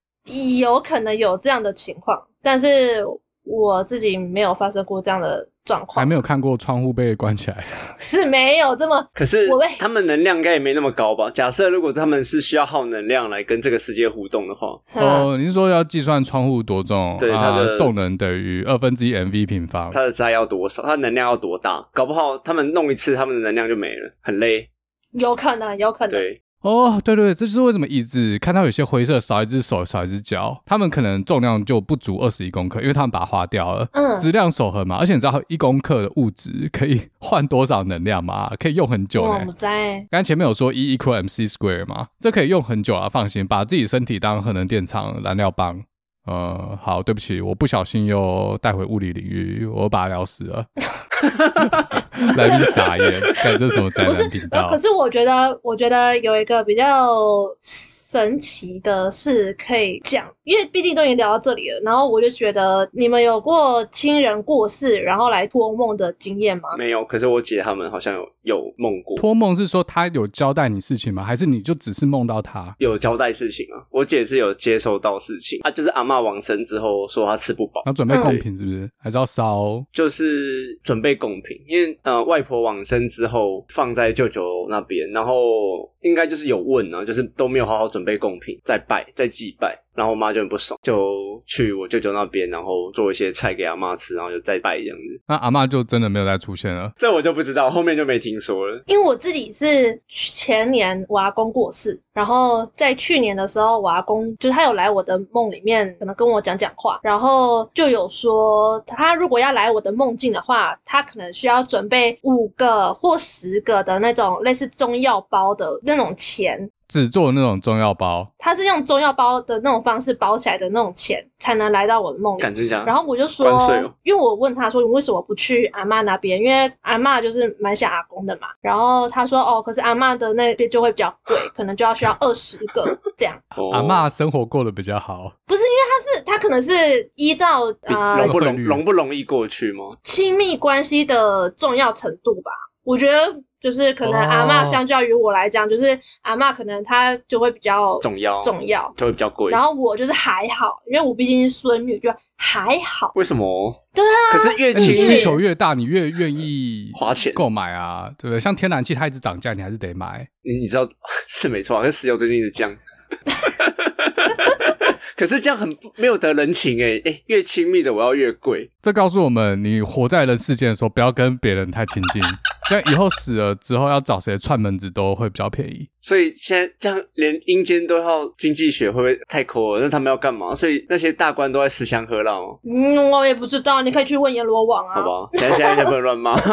有可能有这样的情况，但是。我自己没有发生过这样的状况，还没有看过窗户被关起来，是没有这么。可是他们能量应该也没那么高吧？假设如果他们是需要耗能量来跟这个世界互动的话，哦，你是说要计算窗户多重？对，它的动能等于二分之一 MV 平方，它的灾要多少？它能量要多大？搞不好他们弄一次，他们的能量就没了，很累。有可能，有可能。对。哦，对对对，这就是为什么椅子看到有些灰色少一只手少一只脚，他们可能重量就不足二十一公克，因为他们把它花掉了。嗯，质量守恒嘛，而且你知道一公克的物质可以 换多少能量吗？可以用很久呢。我在刚才前面有说 E equal MC square 嘛，这可以用很久啊，放心，把自己身体当核能电厂燃料棒。呃，好，对不起，我不小心又带回物理领域，我把它聊死了。来宾傻眼，看这是什么灾难频道？不是，可是我觉得，我觉得有一个比较神奇的事可以讲，因为毕竟都已经聊到这里了。然后我就觉得，你们有过亲人过世然后来托梦的经验吗？没有，可是我姐他们好像有有梦过。托梦是说他有交代你事情吗？还是你就只是梦到他？有交代事情啊，我姐是有接收到事情，她就是阿嬷往生之后说她吃不饱，要准备贡品是不是？嗯、还是要烧？就是准备贡品，因为呃外婆往生之后放在舅舅那边，然后应该就是有问啊，就是都没有好好准备贡品，再拜再祭拜。然后我妈就很不爽，就去我舅舅那边，然后做一些菜给阿妈吃，然后就再拜这样子。那阿妈就真的没有再出现了？这我就不知道，后面就没听说了。因为我自己是前年我阿公过世，然后在去年的时候，我阿公就是他有来我的梦里面，可能跟我讲讲话，然后就有说他如果要来我的梦境的话，他可能需要准备五个或十个的那种类似中药包的那种钱。只做那种中药包，他是用中药包的那种方式包起来的那种钱，才能来到我的梦里。然后我就说，因为我问他说，你为什么不去阿嬷那边？因为阿嬷就是蛮想阿公的嘛。然后他说，哦，可是阿嬷的那边就会比较贵，可能就要需要二十个这样。阿嬷生活过得比较好，不是因为他是他可能是依照呃容不容容不容易过去吗？亲密关系的重要程度吧，我觉得。就是可能阿嬷相较于我来讲，哦、就是阿嬷可能她就会比较重要，重要就会比较贵。然后我就是还好，因为我毕竟是孙女，就还好。为什么？对啊。可是越亲需求越大，你越愿意花钱购买啊，对不对？像天然气它一直涨价，你还是得买。你你知道 是没错，可是石油最近一直降。可是这样很没有得人情哎哎，越亲密的我要越贵。这告诉我们，你活在人世间的时候，不要跟别人太亲近。这样以后死了之后，要找谁串门子都会比较便宜。所以现在这样，连阴间都要经济学，会不会太抠了？那他们要干嘛？所以那些大官都在吃香喝辣吗？嗯，我也不知道，你可以去问阎罗王啊。好吧，现在现在不能乱骂。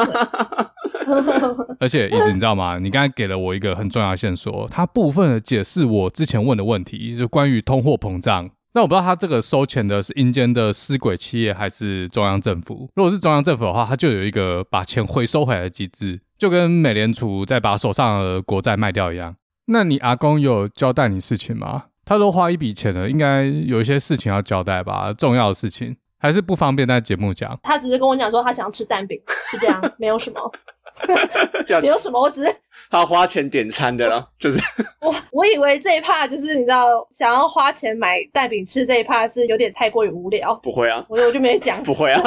而且，一直你知道吗？你刚才给了我一个很重要的线索，它部分的解释我之前问的问题，就关于通货膨胀。那我不知道他这个收钱的是阴间的尸鬼企业还是中央政府。如果是中央政府的话，他就有一个把钱回收回来的机制，就跟美联储在把手上的国债卖掉一样。那你阿公有交代你事情吗？他都花一笔钱了，应该有一些事情要交代吧？重要的事情还是不方便在节目讲？他只是跟我讲说他想要吃蛋饼，是这样，没有什么。有什么？我只是 他花钱点餐的啦，就是 我我以为这一趴就是你知道，想要花钱买蛋饼吃这一趴是有点太过于无聊。不会啊，我我就没讲。不会啊，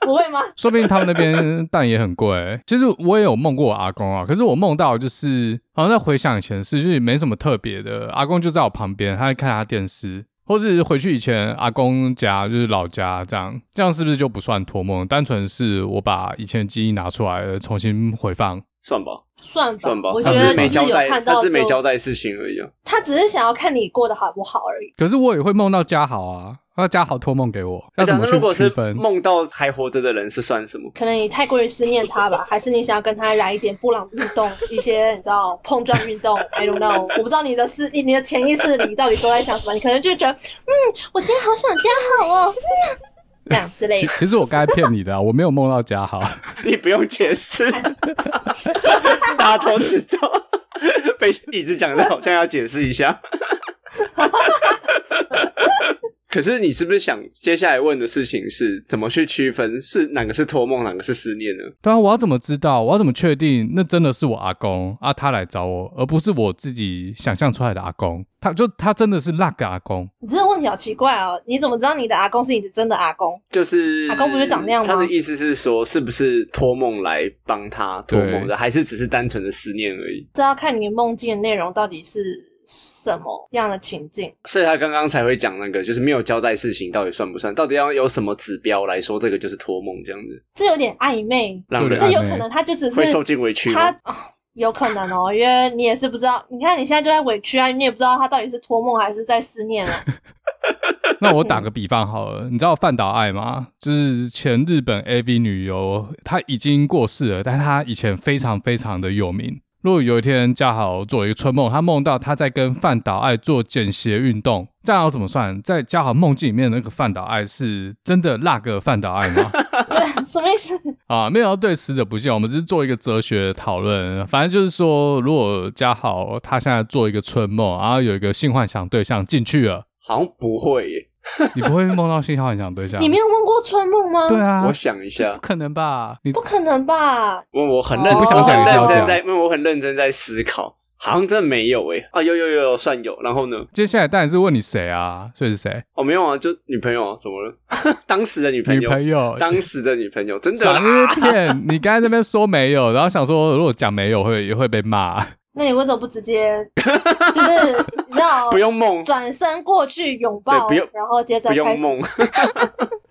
不会吗？说不定他们那边蛋也很贵。其实我也有梦过我阿公啊，可是我梦到就是好像在回想以前的事，就是没什么特别的。阿公就在我旁边，他在看他电视。或是回去以前阿公家就是老家这样，这样是不是就不算托梦？单纯是我把以前的记忆拿出来重新回放，算吧，算吧，算吧。我觉得是没交代，他是没交代事情而已啊。他只是想要看你过得好不好而已。可是我也会梦到家好啊。那嘉豪托梦给我，要怎么去区分？梦到还活着的人是算什么？可能你太过于思念他吧，还是你想要跟他来一点布朗运动，一些你知道碰撞运动？I don't know，我不知道你的思，你的潜意识里到底都在想什么？你可能就觉得，嗯，我今天好想家豪哦，这样之类的。其实我刚才骗你的，我没有梦到嘉豪，你不用解释，大家都知道，被一直讲的好像要解释一下。可是你是不是想接下来问的事情是怎么去区分是哪个是托梦，哪个是思念呢？对啊，我要怎么知道？我要怎么确定那真的是我阿公啊？他来找我，而不是我自己想象出来的阿公。他就他真的是那个阿公？你这个问题好奇怪哦！你怎么知道你的阿公是你的真的阿公？就是阿公不是长那样吗？他的意思是说，是不是托梦来帮他托梦的，还是只是单纯的思念而已？这要看你梦境的内容到底是。什么样的情境？所以他刚刚才会讲那个，就是没有交代事情，到底算不算？到底要有什么指标来说这个就是托梦这样子？这有点暧昧，让人这有可能他就只是会受尽委屈他啊，有可能哦，因为你也是不知道。你看你现在就在委屈啊，你也不知道他到底是托梦还是在思念啊。那我打个比方好了，你知道范岛爱吗？就是前日本 AV 女优，她已经过世了，但她以前非常非常的有名。如果有一天嘉豪做一个春梦，他梦到他在跟范岛爱做简鞋运动，这样要怎么算？在嘉豪梦境里面的那个范岛爱是真的那个范岛爱吗？什么意思？啊，没有要对死者不敬，我们只是做一个哲学的讨论。反正就是说，如果嘉豪他现在做一个春梦，然后有一个性幻想对象进去了，好像不会耶。你不会梦到性幻想对象？你没有问过春梦吗？对啊，我想一下，不可能吧？你不可能吧？问我很认真，不想讲，很认真在，因为我很认真在思考，好像真的没有诶。啊，有有有有，算有。然后呢？接下来当然是问你谁啊？所以是谁？哦，没有啊，就女朋友啊，怎么了？当时的女朋友，女朋友，当时的女朋友，真的！你刚才那边说没有，然后想说如果讲没有会也会被骂。那你为什么不直接就是你知道不用梦转身过去拥抱，不用，然后接着不用梦。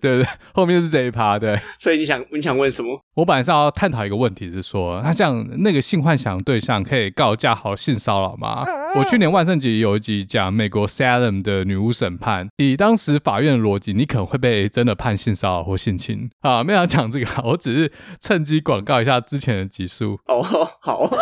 对 对，后面是这一趴，对。所以你想你想问什么？我本来是要探讨一个问题，是说，那像那个性幻想对象可以告家豪性骚扰吗？我去年万圣节有一集讲美国 Salem 的女巫审判，以当时法院的逻辑，你可能会被真的判性骚扰或性侵。啊，没有要讲这个，我只是趁机广告一下之前的集数。哦，好。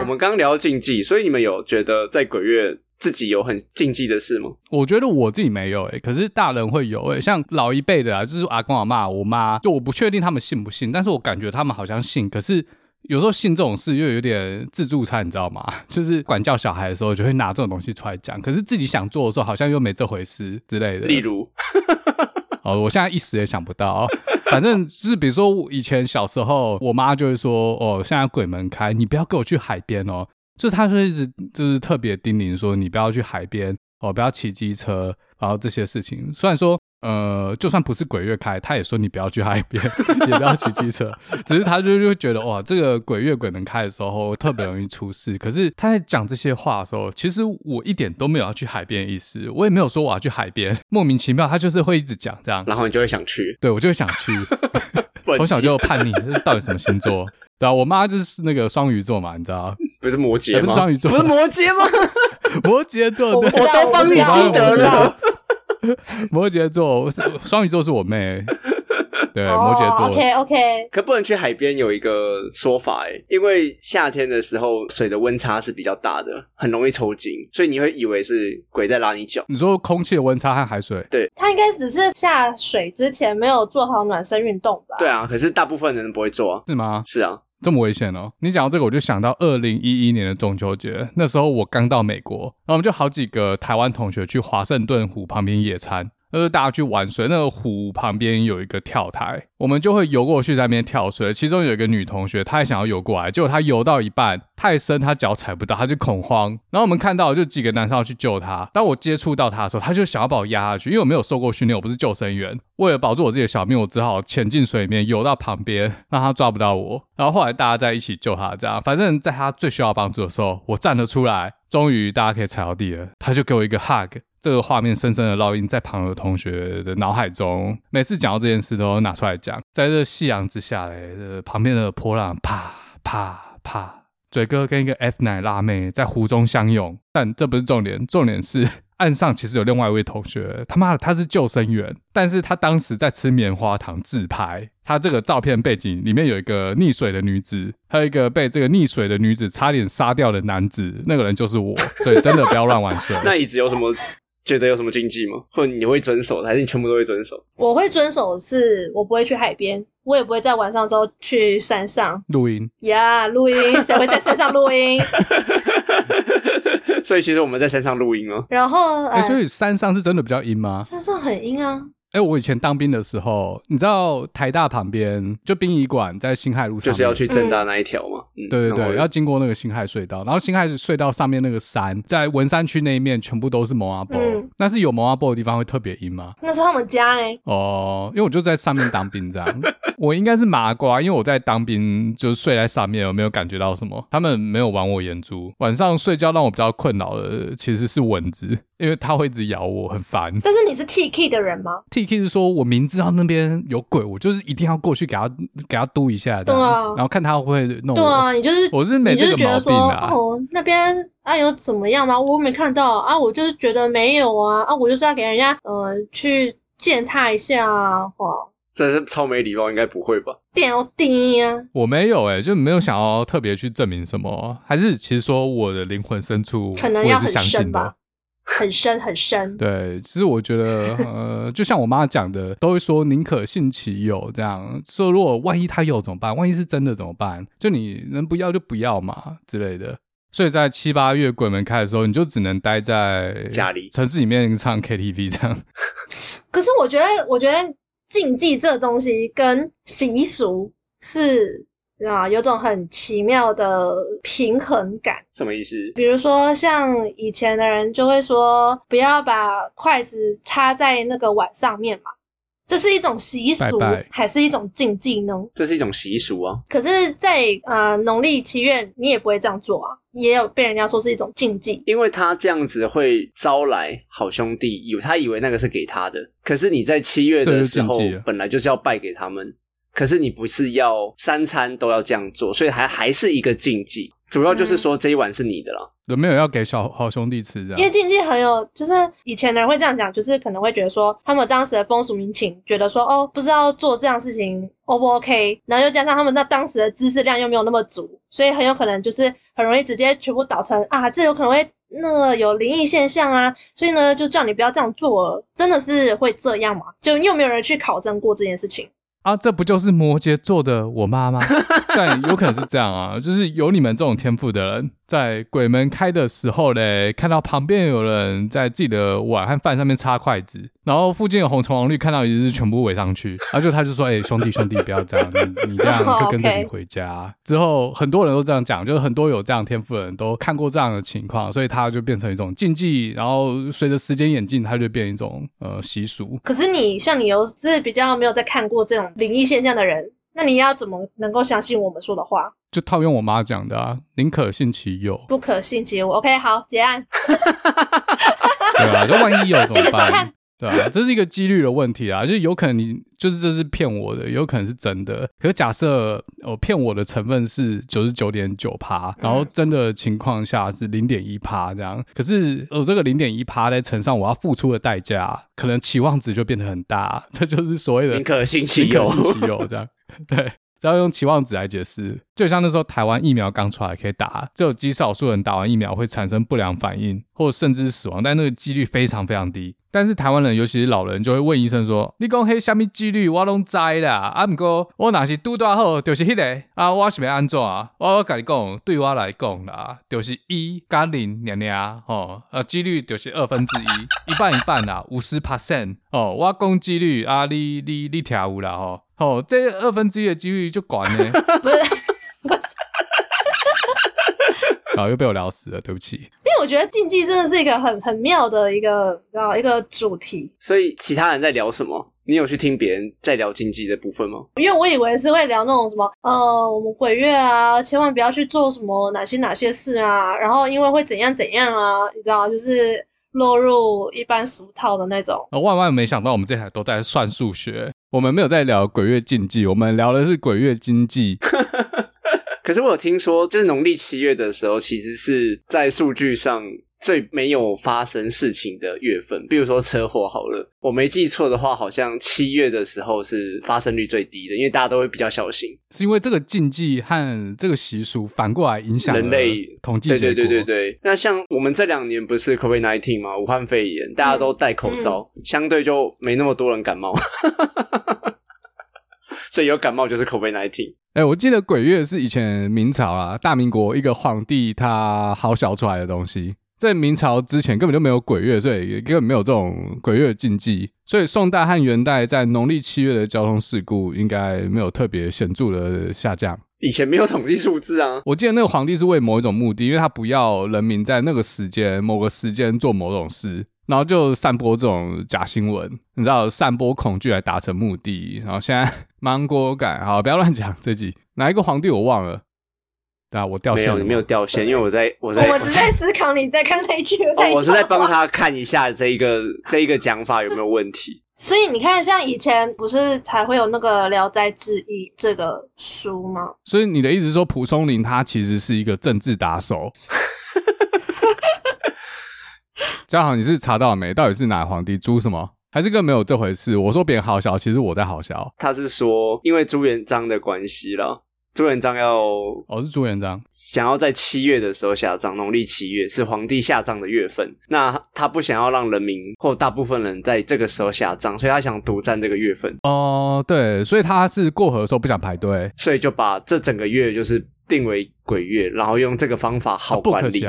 我们刚聊禁忌，所以你们有觉得在鬼月自己有很禁忌的事吗？我觉得我自己没有诶、欸，可是大人会有诶、欸，像老一辈的啊，就是阿公阿妈、我妈，就我不确定他们信不信，但是我感觉他们好像信。可是有时候信这种事又有点自助餐，你知道吗？就是管教小孩的时候就会拿这种东西出来讲，可是自己想做的时候好像又没这回事之类的。例如，哦，我现在一时也想不到。反正就是比如说以前小时候，我妈就会说：“哦，现在鬼门开，你不要跟我去海边哦。”就是他说一直就是特别叮咛说，你不要去海边哦，不要骑机车，然后这些事情。虽然说呃，就算不是鬼月开，他也说你不要去海边，也不要骑机车。只是他就就会觉得哇，这个鬼月鬼门开的时候特别容易出事。可是他在讲这些话的时候，其实我一点都没有要去海边的意思，我也没有说我要去海边。莫名其妙，他就是会一直讲这样，然后你就会想去，对我就会想去。从小就叛逆，这是到底什么星座？对啊，我妈就是那个双鱼座嘛，你知道。不是摩羯吗？不是双鱼座，不是摩羯吗？摩羯座，对，我都帮你记得了。摩羯座，双鱼座是我妹。对，摩羯座。OK OK。可不能去海边，有一个说法哎，因为夏天的时候水的温差是比较大的，很容易抽筋，所以你会以为是鬼在拉你脚。你说空气的温差和海水？对，他应该只是下水之前没有做好暖身运动吧？对啊，可是大部分人不会做啊。是吗？是啊。这么危险哦！你讲到这个，我就想到二零一一年的中秋节，那时候我刚到美国，然后我们就好几个台湾同学去华盛顿湖旁边野餐，就是大家去玩水，那个湖旁边有一个跳台，我们就会游过去在那边跳水。其中有一个女同学，她也想要游过来，结果她游到一半太深，她脚踩不到，她就恐慌。然后我们看到就几个男生要去救她，当我接触到她的时候，她就想要把我压下去，因为我没有受过训练，我不是救生员。为了保住我自己的小命，我只好潜进水里面游到旁边，让她抓不到我。然后后来大家在一起救她，这样反正在她最需要帮助的时候，我站了出来。终于大家可以踩到地了，他就给我一个 hug，这个画面深深的烙印在旁的同学的脑海中。每次讲到这件事都拿出来讲，在这夕阳之下嘞，这旁边的波浪啪啪啪，嘴哥跟一个 F 奶辣妹在湖中相拥。但这不是重点，重点是岸上其实有另外一位同学，他妈的他是救生员，但是他当时在吃棉花糖自拍。他这个照片背景里面有一个溺水的女子，还有一个被这个溺水的女子差点杀掉的男子，那个人就是我。所以真的不要乱玩水。那椅子有什么觉得有什么禁忌吗？或者你会遵守，还是你全部都会遵守？我会遵守是，我不会去海边，我也不会在晚上之后去山上录音。呀，录音，谁会在山上录音？所以其实我们在山上录音哦。然后，哎、欸，所以山上是真的比较阴吗？山上很阴啊。哎、欸，我以前当兵的时候，你知道台大旁边就殡仪馆在辛亥路上，就是要去正大那一条嘛。对对对，要经过那个辛亥隧道，然后辛亥隧道上面那个山，在文山区那一面全部都是蒙阿波，那是有蒙阿波的地方会特别阴吗？那是他们家哎。哦，因为我就在上面当兵这样，我应该是麻瓜，因为我在当兵就是睡在上面，我没有感觉到什么，他们没有玩我眼珠。晚上睡觉让我比较困扰的其实是蚊子。因为他会一直咬我，很烦。但是你是 T K 的人吗？T K 是说我明知道那边有鬼，我就是一定要过去给他给他嘟一下，对啊，然后看他会不会弄我。对啊，你就是我是没这个毛病啊。哦，那边啊有怎么样吗？我没看到啊，我就是觉得没有啊啊，我就是要给人家呃去践踏一下啊。哇，这是超没礼貌，应该不会吧？屌滴啊！我没有哎、欸，就没有想要特别去证明什么，还是其实说我的灵魂深处可能要很深吧。很深很深，对，其实我觉得，呃，就像我妈讲的，都会说宁可信其有，这样说，如果万一他有怎么办？万一是真的怎么办？就你能不要就不要嘛之类的。所以在七八月鬼门开的时候，你就只能待在家里，城市里面唱 KTV 这样。可是我觉得，我觉得禁忌这东西跟习俗是。啊，有种很奇妙的平衡感。什么意思？比如说，像以前的人就会说，不要把筷子插在那个碗上面嘛，这是一种习俗，拜拜还是一种禁忌呢？这是一种习俗啊。可是在，在呃农历七月，你也不会这样做啊，也有被人家说是一种禁忌，因为他这样子会招来好兄弟，以为他以为那个是给他的，可是你在七月的时候，本来就是要拜给他们。可是你不是要三餐都要这样做，所以还还是一个禁忌。主要就是说这一碗是你的了，有没有要给小好兄弟吃这样？因为禁忌很有，就是以前的人会这样讲，就是可能会觉得说他们当时的风俗民情，觉得说哦，不知道做这样事情 O 不 OK，然后又加上他们那当时的知识量又没有那么足，所以很有可能就是很容易直接全部导成啊，这有可能会那个有灵异现象啊，所以呢就叫你不要这样做了，真的是会这样吗？就又没有人去考证过这件事情。啊，这不就是摩羯座的我妈吗？但有可能是这样啊，就是有你们这种天赋的人。在鬼门开的时候嘞，看到旁边有人在自己的碗和饭上面插筷子，然后附近有红橙黄绿，看到一只全部围上去，然后就他就说：“哎、欸，兄弟兄弟，不要这样，你你这样 会跟着你回家。”之后很多人都这样讲，就是很多有这样天赋的人都看过这样的情况，所以他就变成一种禁忌，然后随着时间演进，它就变一种呃习俗。可是你像你有是比较没有在看过这种灵异现象的人，那你要怎么能够相信我们说的话？就套用我妈讲的啊，宁可信其有，不可信其无。OK，好，结案。对啊，就万一有 怎么办？对啊，这是一个几率的问题啊，就是有可能你就是这是骗我的，有可能是真的。可是假设我骗我的成分是九十九点九趴，然后真的情况下是零点一趴这样。可是我这个零点一趴再乘上我要付出的代价，可能期望值就变得很大。这就是所谓的宁可信其有，宁可信其有这样。对。只要用期望值来解释，就像那时候台湾疫苗刚出来可以打，只有极少数人打完疫苗会产生不良反应，或甚至是死亡，但那个几率非常非常低。但是台湾人，尤其是老人，就会问医生说：“你讲迄什么几率，我拢知啦。啊，不过我若是拄大好，就是迄个啊，我是要安怎啊？我我跟你讲，对我来讲啦，就是一加零两两吼，呃，几率就是二分之一，一半一半啦，五十 percent 哦。我讲几率啊，你你你听有啦吼，这二分之一的几率就管呢。不是。然后又被我聊死了，对不起。因为我觉得禁忌真的是一个很很妙的一个，然后一个主题。所以其他人在聊什么？你有去听别人在聊禁忌的部分吗？因为我以为是会聊那种什么，呃，我们鬼月啊，千万不要去做什么哪些哪些事啊，然后因为会怎样怎样啊，你知道，就是落入一般俗套的那种。万万没想到，我们这台都在算数学，我们没有在聊鬼月禁忌，我们聊的是鬼月经济。可是我有听说，就是农历七月的时候，其实是在数据上最没有发生事情的月份。比如说车祸好了，我没记错的话，好像七月的时候是发生率最低的，因为大家都会比较小心。是因为这个禁忌和这个习俗反过来影响人类统计结果。对对对对对。那像我们这两年不是 COVID nineteen 吗？武汉肺炎，大家都戴口罩，相对就没那么多人感冒。所以有感冒就是 COVID-19。哎、欸，我记得鬼月是以前明朝啊，大明国一个皇帝他好小出来的东西。在明朝之前根本就没有鬼月，所以也根本没有这种鬼月的禁忌。所以宋代和元代在农历七月的交通事故应该没有特别显著的下降。以前没有统计数字啊。我记得那个皇帝是为某一种目的，因为他不要人民在那个时间、某个时间做某种事。然后就散播这种假新闻，你知道，散播恐惧来达成目的。然后现在 芒果感，好，不要乱讲这集哪一个皇帝我忘了。对啊，我掉线了。没有，你没有掉线，因为我在我在我只在思考你在看那句。哦，我是在帮他看一下这一个这一个讲法有没有问题。所以你看，像以前不是才会有那个《聊斋志异》这个书吗？所以你的意思是说，蒲松龄他其实是一个政治打手？嘉豪，你是查到了没？到底是哪个皇帝朱什么？还是更没有这回事？我说别人好笑，其实我在好笑。他是说，因为朱元璋的关系了，朱元璋要哦，是朱元璋想要在七月的时候下葬，农历七月是皇帝下葬的月份。那他不想要让人民或大部分人在这个时候下葬，所以他想独占这个月份。哦，对，所以他是过河的时候不想排队，所以就把这整个月就是定为鬼月，然后用这个方法好管理。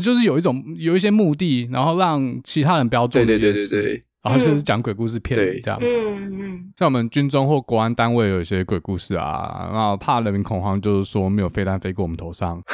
就是有一种有一些目的，然后让其他人不要做这件事，对对对对对，然后就是讲鬼故事骗你这样。嗯嗯，像我们军中或国安单位有一些鬼故事啊，然后怕人民恐慌，就是说没有飞弹飞过我们头上。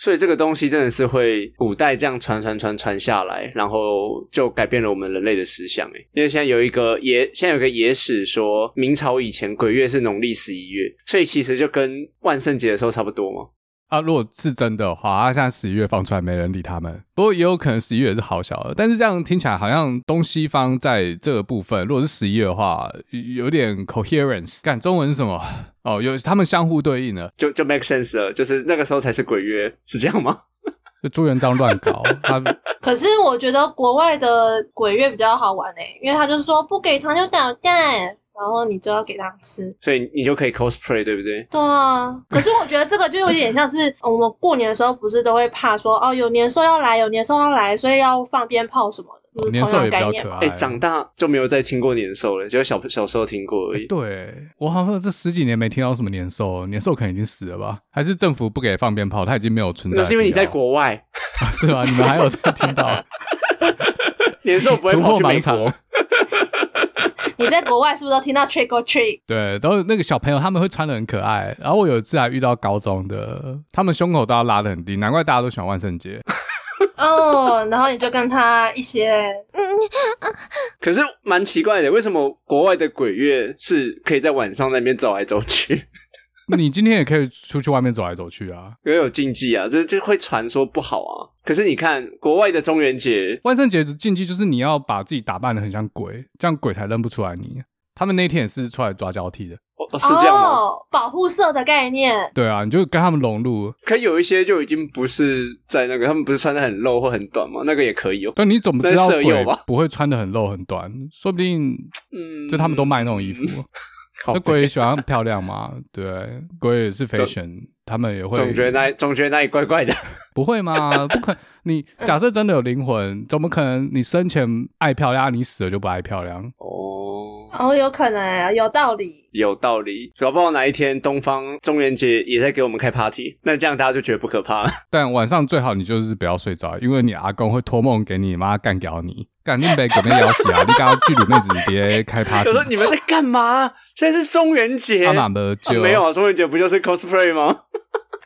所以这个东西真的是会古代这样传传传传下来，然后就改变了我们人类的思想诶。因为现在有一个野，现在有个野史说，明朝以前鬼月是农历十一月，所以其实就跟万圣节的时候差不多嘛。啊，如果是真的话，啊，现在十一月放出来没人理他们。不过也有可能十一月是好小的，但是这样听起来好像东西方在这个部分，如果是十一月的话，有点 coherence。看中文是什么？哦，有他们相互对应的，就就 make sense 了。就是那个时候才是鬼月，是这样吗？就朱元璋乱搞 他。可是我觉得国外的鬼月比较好玩诶，因为他就是说不给糖就捣蛋。然后你就要给他吃，所以你就可以 cosplay，对不对？对啊。可是我觉得这个就有点像是 我们过年的时候，不是都会怕说哦，有年兽要来，有年兽要来，所以要放鞭炮什么的。哦、年兽也比较可爱。哎，长大就没有再听过年兽了，就小小时候听过而已。对，我好像这十几年没听到什么年兽，年兽可能已经死了吧？还是政府不给放鞭炮，它已经没有存在？那是因为你在国外，是吧？你们还有在听到 年兽不会跑去美国？你在国外是不是都听到 trick or treat？对，都是那个小朋友他们会穿的很可爱。然后我有一次还遇到高中的，他们胸口都要拉的很低，难怪大家都喜欢万圣节。哦，然后你就跟他一些，可是蛮奇怪的，为什么国外的鬼月是可以在晚上那边走来走去？你今天也可以出去外面走来走去啊，因为有禁忌啊，这就会传说不好啊。可是你看国外的中元节、万圣节的禁忌就是你要把自己打扮的很像鬼，这样鬼才认不出来你。他们那天也是出来抓交替的，哦，是这样吗？哦，保护色的概念。对啊，你就跟他们融入。可有一些就已经不是在那个，他们不是穿的很露或很短吗？那个也可以哦。但你怎么知道鬼不会穿的很露很短？说不定，嗯，就他们都卖那种衣服。那鬼也喜欢漂亮嘛？对，鬼也是 fashion，他们也会总觉得那总觉得那里怪怪的，不会吗？不可，你假设真的有灵魂，怎么可能你生前爱漂亮，你死了就不爱漂亮？哦哦，有可能啊，有道理，有道理。搞不好哪一天东方中元节也在给我们开 party，那这样大家就觉得不可怕了。但晚上最好你就是不要睡着，因为你阿公会托梦给你妈干掉你。肯定被隔壁咬死啊！你刚刚剧组妹子别开 party。我说你们在干嘛？现在是中元节。他哪没就、啊、没有啊？中元节不就是 cosplay 吗？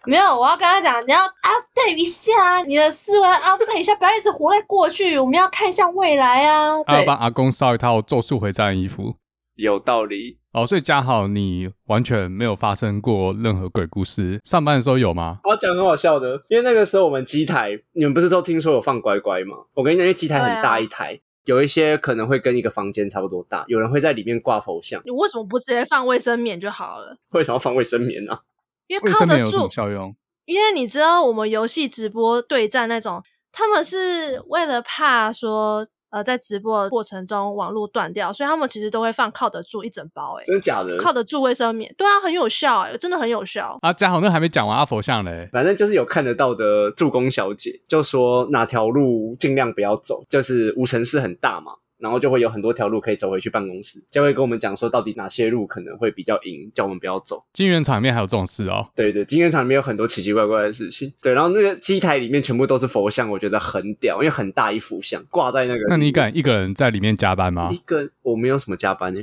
没有，我要跟他讲，你要 update 一下你的思维，update 一下，不要一直活在过去。我们要看向未来啊！要帮阿公烧一套咒术回战的衣服，有道理。哦，所以嘉豪，你完全没有发生过任何鬼故事。上班的时候有吗？我讲很好笑的，因为那个时候我们机台，你们不是都听说有放乖乖吗？我跟你讲，因为机台很大一台，啊、有一些可能会跟一个房间差不多大，有人会在里面挂佛像。你为什么不直接放卫生棉就好了？为什么要放卫生棉呢、啊？因为靠得住。卫生棉有什么效用？因为你知道，我们游戏直播对战那种，他们是为了怕说。呃，在直播的过程中网络断掉，所以他们其实都会放靠得住一整包，哎，真的假的？靠得住卫生棉，对啊，很有效，哎，真的很有效。啊，嘉豪那还没讲完阿佛像嘞，反正就是有看得到的助攻小姐就说哪条路尽量不要走，就是无尘室很大嘛。然后就会有很多条路可以走回去办公室，就会跟我们讲说到底哪些路可能会比较赢，叫我们不要走。金圆厂里面还有这种事哦？对对，金圆厂里面有很多奇奇怪怪的事情。对，然后那个机台里面全部都是佛像，我觉得很屌，因为很大一幅像挂在那个。那你敢一个人在里面加班吗？一个我没有什么加班呢。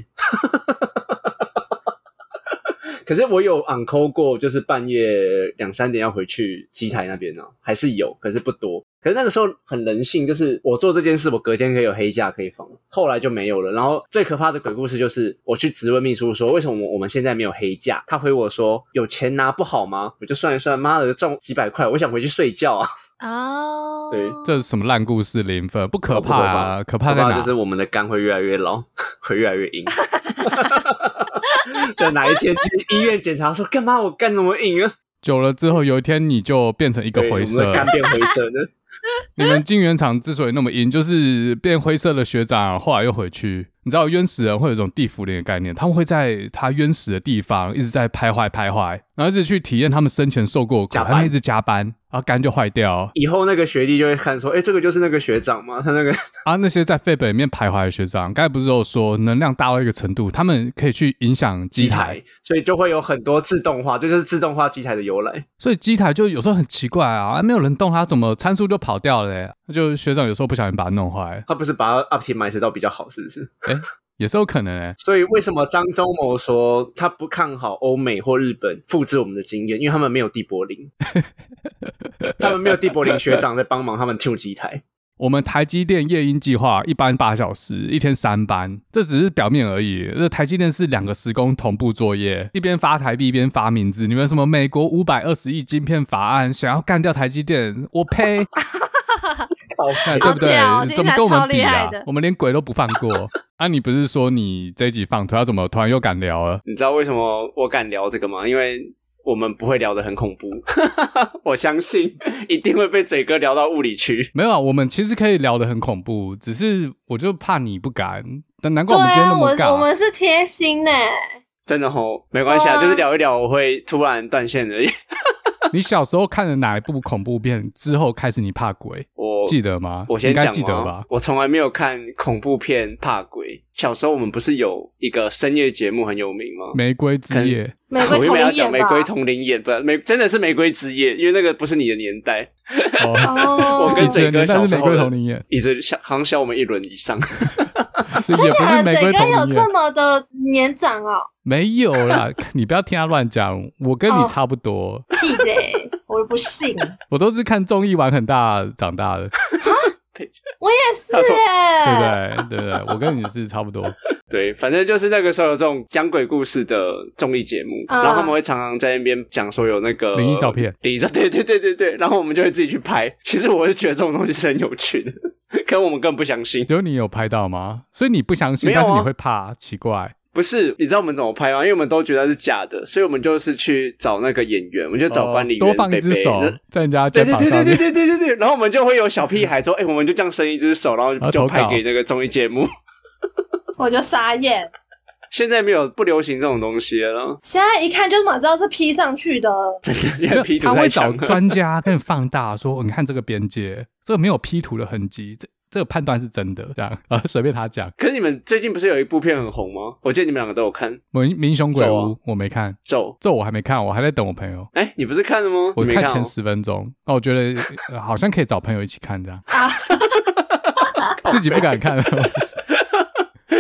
可是我有 on call 过，就是半夜两三点要回去机台那边呢、啊，还是有，可是不多。可是那个时候很人性，就是我做这件事，我隔天可以有黑假可以放。后来就没有了。然后最可怕的鬼故事就是，我去质问秘书说，为什么我们现在没有黑假？他回我说，有钱拿不好吗？我就算一算，妈的，中几百块，我想回去睡觉啊。哦，对，这是什么烂故事？零分，不可怕啊，可怕在哪？就是我们的肝会越来越老，会越来越硬。就哪一天去医院检查说，干嘛我肝那么硬啊？久了之后，有一天你就变成一个灰色，肝变灰色的。你们晶圆厂之所以那么阴，就是变灰色的学长后来又回去。你知道冤死人会有一种地府灵的概念，他们会在他冤死的地方一直在徘徊徘徊，然后一直去体验他们生前受过苦，他们一直加班。然后肝就坏掉，以后那个学弟就会看说，哎，这个就是那个学长吗？他那个 啊，那些在废本里面徘徊的学长，刚才不是有说能量大到一个程度，他们可以去影响机台，机台，所以就会有很多自动化，就是自动化机台的由来。所以机台就有时候很奇怪啊，没有人动它，怎么参数就跑掉了那？就学长有时候不小心把它弄坏，他不是把它 optimize 到比较好，是不是？欸也是有可能诶，所以为什么张忠谋说他不看好欧美或日本复制我们的经验？因为他们没有地柏林，他们没有地柏林学长在帮忙他们修机台。我们台积电夜鹰计划一班八小时，一天三班，这只是表面而已。这台积电是两个时工同步作业，一边发台币一边发名字。你们什么美国五百二十亿晶片法案，想要干掉台积电？我呸！对不对？怎么跟我们比啊？我们连鬼都不放过。啊，你不是说你这一集放，突然怎么突然又敢聊了？你知道为什么我敢聊这个吗？因为我们不会聊得很恐怖，我相信一定会被嘴哥聊到物理去。没有啊，我们其实可以聊得很恐怖，只是我就怕你不敢。但难怪我们今天那么尬。我们是贴心呢，真的吼，没关系啊，就是聊一聊，我会突然断线而已。你小时候看了哪一部恐怖片之后开始你怕鬼？我记得吗？我先讲吗？应该记得吧？我从来没有看恐怖片怕鬼。小时候我们不是有一个深夜节目很有名吗？玫瑰之夜。玫瑰童林演玫瑰童林演不？玫真的是玫瑰之夜，因为那个不是你的年代。哦，我跟嘴哥小时候玫瑰童林演，一直小好像小我们一轮以上。真的，嘴哥有这么的年长哦？没有啦，你不要听他乱讲，我跟你差不多。屁嘞，我不信。我都是看综艺玩很大长大的。我也是耶，对不对？对不对？我跟你是差不多。对，反正就是那个时候有这种讲鬼故事的综艺节目，然后他们会常常在那边讲说有那个灵异照片，灵异照，对对对对对，然后我们就会自己去拍。其实我是觉得这种东西是很有趣的，可我们更不相信。只有你有拍到吗？所以你不相信，但是你会怕，奇怪。不是，你知道我们怎么拍吗？因为我们都觉得是假的，所以我们就是去找那个演员，我们就找管理员，多放一只手在人家肩膀上面，对对对对对对对对，然后我们就会有小屁孩说：“哎，我们就这样伸一只手，然后就拍给那个综艺节目。”我就傻眼。现在没有不流行这种东西了。现在一看就马上知道是 P 上去的，真的，因为 P 图他会找。专家跟你放大说，你看这个边界，这个没有 P 图的痕迹，这这个判断是真的，这样啊，随便他讲。可是你们最近不是有一部片很红吗？我记得你们两个都有看《民民雄鬼屋啊》，我没看，咒》。这我还没看，我还在等我朋友。哎，你不是看了吗？我看前十分钟，那我觉得、呃 好像可以找朋友一起看这样。啊 自己不敢看，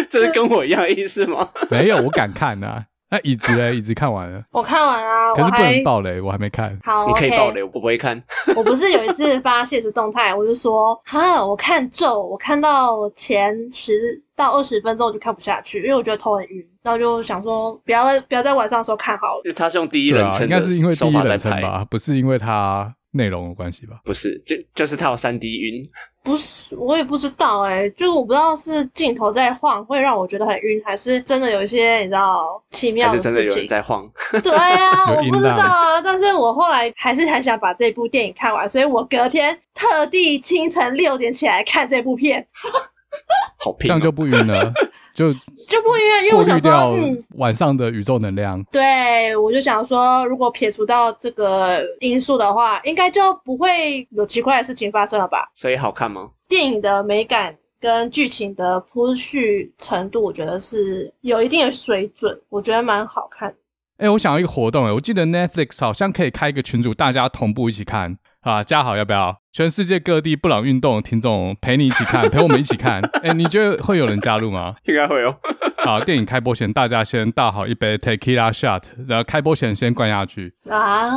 这是跟我一样的意思吗？没有，我敢看啊。那椅子呢？椅子看完了，我看完啦，可是不能我还爆雷，我还没看。好，你可以爆雷，我不会看。我不是有一次发现实动态，我就说哈，我看咒，我看到前十到二十分钟我就看不下去，因为我觉得头很晕，然后就想说不要不要在晚上的时候看好了。因为他是用第一人称应该是因为第一人称吧，不是因为它内容的关系吧？不是，就就是它有三 D 晕，不是，我也不知道哎、就是我不知道是镜头在晃会让我觉得很晕，还是真的有一些你知道奇妙还是真的有人事情。在晃？对啊，我不知道啊，但是我后来还是很想把这部电影看完，所以我隔天特地清晨六点起来看这部片，好拼、哦，这样就不晕了，就就不因为因为过我想说，滤掉嗯，晚上的宇宙能量。对，我就想说，如果撇除到这个因素的话，应该就不会有奇怪的事情发生了吧？所以好看吗？电影的美感跟剧情的铺叙程度，我觉得是有一定的水准，我觉得蛮好看的。哎、我想要一个活动哎、我记得 Netflix 好像可以开一个群组，大家同步一起看啊，嘉豪要不要？全世界各地布朗运动的听众陪你一起看，陪我们一起看。哎、你觉得会有人加入吗？应该会哦。好，电影开播前，大家先倒好一杯 Tequila shot，然后开播前先灌下去啊，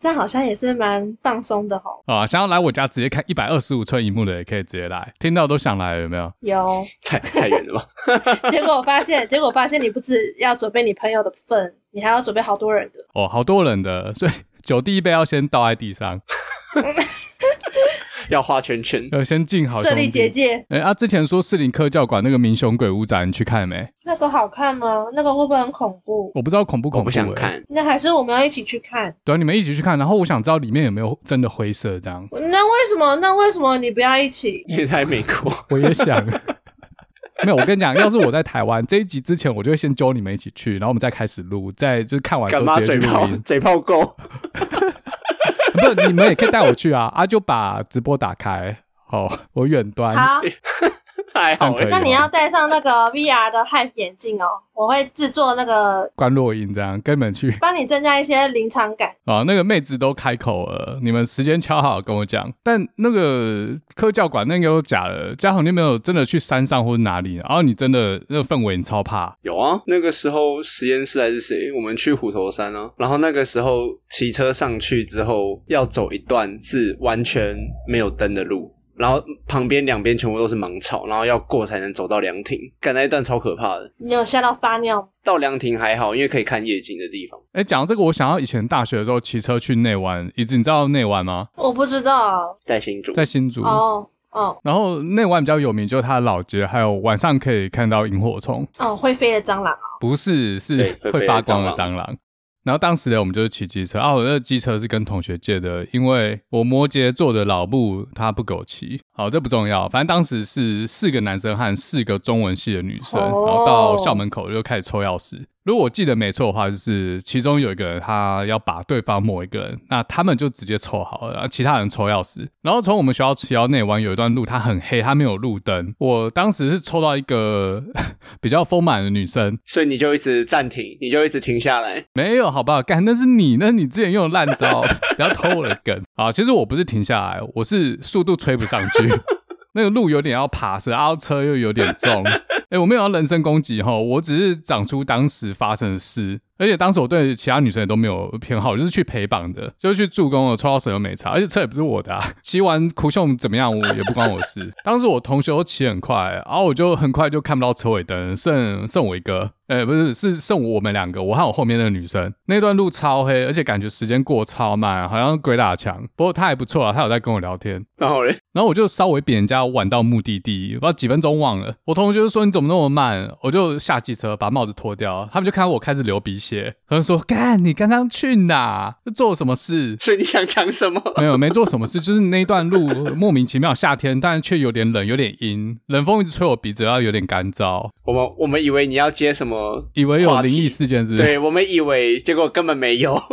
这样好像也是蛮放松的哦。啊。想要来我家直接看一百二十五寸荧幕的，也可以直接来。听到都想来了，有没有？有，太太远了吧？结果我发现，结果我发现你不止要准备你朋友的份，你还要准备好多人的。哦，好多人的，所以酒第一杯要先倒在地上，要画圈圈。要先进好设立结。界，哎、啊，之前说士林科教馆那个民雄鬼屋展，你去看了没？那个好看吗？那个会不会很恐怖？我不知道恐不恐怖、我不想欸。看，那还是我们要一起去看。对啊，你们一起去看，然后我想知道里面有没有真的灰色这样。那为什么？那为什么你不要一起？因为在美国。我也想，没有，我跟你讲，要是我在台湾这一集之前，我就会先揪你们一起去，然后我们再开始录，再就是看完之干嘛后直接嘴炮去录音。嘴炮够？不是，你们也可以带我去啊！啊，就把直播打开，好，我远端。好，太好了。那你要戴上那个 VR 的 HYPE 眼镜哦，我会制作那个，关落音这样，跟你们去帮你增加一些临场感。啊！那个妹子都开口了，你们时间敲好跟我讲。但那个科教馆那个都假的，嘉豪你有没有真的去山上或者哪里？然后你真的那个氛围你超怕，有啊，那个时候实验室还是谁，我们去虎头山啊，然后那个时候骑车上去之后，要走一段是完全没有灯的路，然后旁边两边全部都是芒草，然后要过才能走到凉亭，赶那一段超可怕的。你有吓到发尿？到凉亭还好，因为可以看夜景的地方。哎，讲到这个，我想到以前大学的时候骑车去内湾，一直你知道内湾吗？我不知道。在新竹，在新竹。哦哦然后内湾比较有名，就是它的老街，还有晚上可以看到萤火虫，哦，会飞的蟑螂哦。不是是会发光的蟑螂蟑螂。然后当时呢，我们就是骑机车。啊，我那个机车是跟同学借的，因为我摩羯座的老布他不给我骑，好，这不重要，反正当时是四个男生和四个中文系的女生，哦然后到校门口就开始抽钥匙。如果我记得没错的话，就是其中有一个人他要把对方某一个人，那他们就直接抽好了，然后其他人抽钥匙。然后从我们学校骑到内湾有一段路，它很黑，它没有路灯。我当时是抽到一个 比较丰满的女生，所以你就一直暂停，你就一直停下来。没有，好不好？干，那是你，那是你之前用的烂招，不要偷我的梗啊！其实我不是停下来，我是速度吹不上去，那个路有点要爬是，然后车又有点重。哎，我没有要人身攻击哈，我只是讲出当时发生的事。而且当时我对其他女生也都没有偏好，就是去陪绑的，就是去助攻的，抽到谁都没差，而且车也不是我的、啊，骑完酷炫怎么样，我也不关我事。当时我同学都骑很快，然后我就很快就看不到车尾灯，剩剩我一个，哎，不是，是剩我们两个，我和我后面那个女生。那段路超黑，而且感觉时间过超慢，好像鬼打墙。不过他还不错啊，他有在跟我聊天。然后嘞，然后我就稍微比人家晚到目的地，不知道几分钟忘了。我同学就说你怎么那么慢，我就下机车把帽子脱掉，他们就看到我开始流鼻血。血，可能说干你刚刚去哪？做了什么事？所以你想讲什么？没有，没做什么事，就是那一段路莫名其妙，夏天，但是却有点冷，有点阴，冷风一直吹我鼻子，然后有点干燥。我们我们以为你要接什么，以为有灵异事件是不是？对，我们以为，结果根本没有。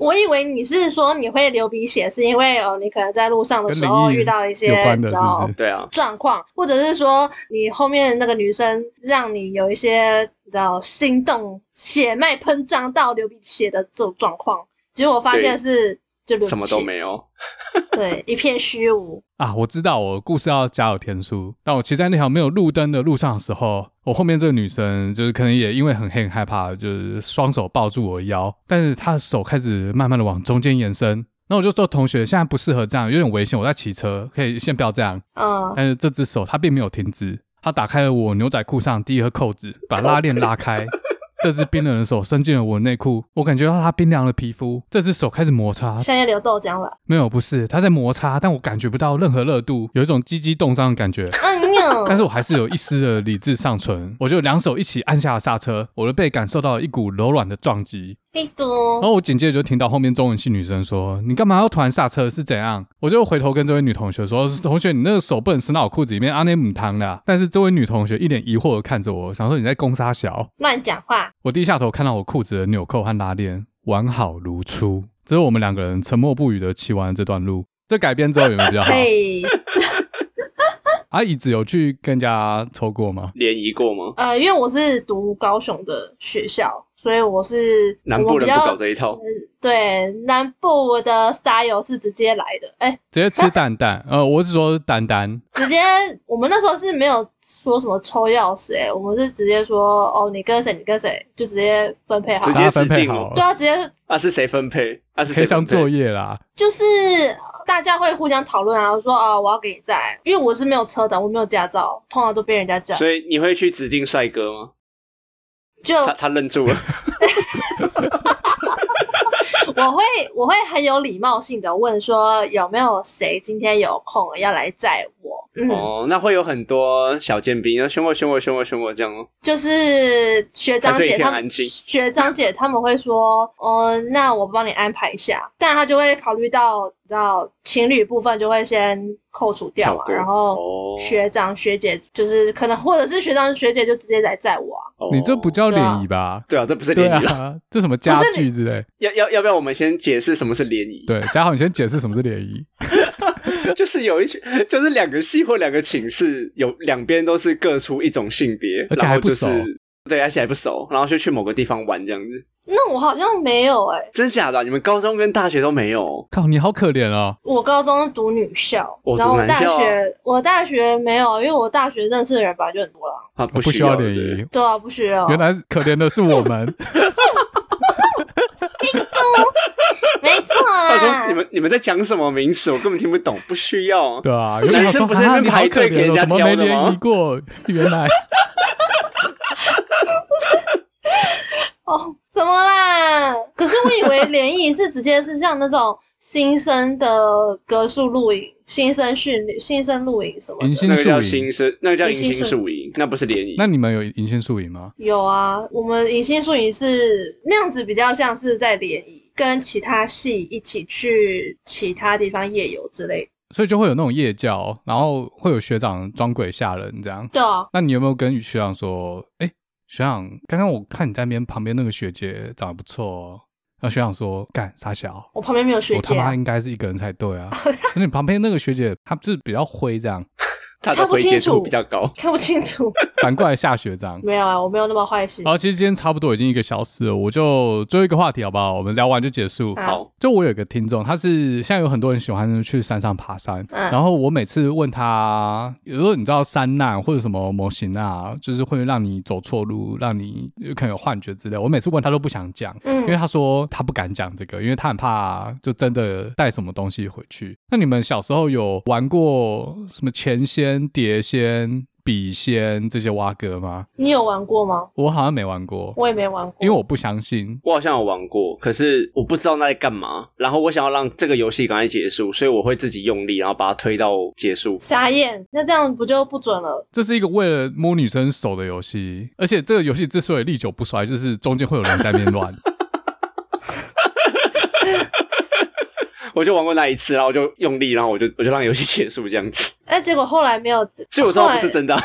我以为你是说你会流鼻血，是因为哦，你可能在路上的时候遇到一些比较对啊状况，或者是说你后面那个女生让你有一些比较心动、血脉喷张到流鼻血的这种状况，结果我发现是就什么都没有，对，一片虚无 啊！我知道我故事要加有天数，但我骑在那条没有路灯的路上的时候。我后面这个女生就是可能也因为很黑很害怕，就是双手抱住我的腰，但是她的手开始慢慢的往中间延伸。那我就说同学，现在不适合这样，有点危险。我在骑车，可以先不要这样。嗯。但是这只手她并没有停止，她打开了我牛仔裤上第一颗扣子，把拉链拉开。这只冰冷的手伸进了我的内裤，我感觉到他冰凉的皮肤。这只手开始摩擦，现在流豆浆了？没有，不是，它在摩擦，但我感觉不到任何热度，有一种鸡鸡冻伤的感觉。嗯，但是我还是有一丝的理智尚存，我就两手一起按下了刹车，我的背感受到一股柔软的撞击。然后我紧接着就听到后面中文系女生说：“你干嘛要突然刹车？是怎样？”我就回头跟这位女同学说：“同学，你那个手不能伸到我裤子里面，阿内姆汤的。”但是这位女同学一脸疑惑的看着我，想说：“你在攻杀小？乱讲话。”我低下头看到我裤子的纽扣和拉链完好如初，只有我们两个人沉默不语的骑完了这段路。这改编之后有没有比较好？阿姨子有去跟人家抽过吗？联谊过吗？呃，因为我是读高雄的学校。所以我是南部人不搞这一套，对，南部的 style 是直接来的，哎、欸，直接吃蛋蛋，呃，我是说蛋蛋，直接，我们那时候是没有说什么抽钥匙，哎，我们是直接说，哦，你跟谁，你跟谁，就直接分配好，直接分配好，对啊，直接啊是谁分配，啊是谁黑箱作业啦，就是大家会互相讨论啊，说啊，我要给你载，因为我是没有车的，我没有驾照，通常都被人家载，所以你会去指定帅哥吗？就他他愣住了，我会我会很有礼貌性的问说，有没有谁今天有空要来载我？嗯、哦，那会有很多小尖兵，凶我凶我凶我凶我这样哦。就是学长姐他们，学长姐他们会说，嗯、呃，那我帮你安排一下，但他就会考虑到，你知道情侣部分就会先扣除掉嘛，然后学长学姐就是可能，或者是学长学姐就直接来载我啊。哦、你这不叫联谊吧？对啊，这不是联谊啊，这什么家具之类？要要要不要我们先解释什么是联谊？对，嘉豪，你先解释什么是联谊。就是有一群，就是两个系或两个寝室，有两边都是各出一种性别，而且还不熟，对，而且还不熟，然后就去某个地方玩这样子。那我好像没有哎、欸，真假的、啊？你们高中跟大学都没有？靠，你好可怜哦。我高中读女校，我然后我大学我大学没有，因为我大学认识的人本来就很多了。啊，不需要联谊。对啊，不需要。原来可怜的是我们。没错、啊。他说：“你们你们在讲什么名词？我根本听不懂。不需要。对啊，男生不是在排队给人家挑的吗？没过，原来。哦，怎么啦？可是我以为联谊是直接是像那种新生的格宿露营、新生训练、新生露营什么的。迎新那个叫新生，那个叫迎新宿营，那不是联谊。那你们有迎新宿营吗？有啊，我们迎新宿营是那样子，比较像是在联谊。”跟其他系一起去其他地方夜游之类，所以就会有那种夜教，然后会有学长装鬼吓人这样。对啊，那你有没有跟学长说，哎，学长，刚刚我看你在那边旁边那个学姐长得不错哦。那学长说，干傻小？我旁边没有学姐，我他妈应该是一个人才对啊。那你旁边那个学姐，她是比较灰这样。他的回结度比较高，看不清楚。反过来下学长，没有啊，我没有那么坏心。好，其实今天差不多已经一个小时了，我就最后一个话题好不好？我们聊完就结束。好，就我有一个听众，他是现在有很多人喜欢去山上爬山，嗯、然后我每次问他，有时候你知道山难或者什么模型啊，就是会让你走错路，让你有可能有幻觉之类。我每次问他都不想讲，嗯，因为他说他不敢讲这个，因为他很怕就真的带什么东西回去。那你们小时候有玩过什么前仙、碟仙？笔仙这些蛙哥吗？你有玩过吗？我好像没玩过，我也没玩过，因为我不相信。我好像有玩过，可是我不知道那在干嘛。然后我想要让这个游戏赶快结束，所以我会自己用力，然后把它推到结束。傻眼，那这样不就不准了？这是一个为了摸女生手的游戏，而且这个游戏之所以历久不衰，就是中间会有人在那边乱。我就玩过那一次，然后我就用力，然后我就我就让游戏结束这样子。哎，结果后来没有，所以我知道不是真的。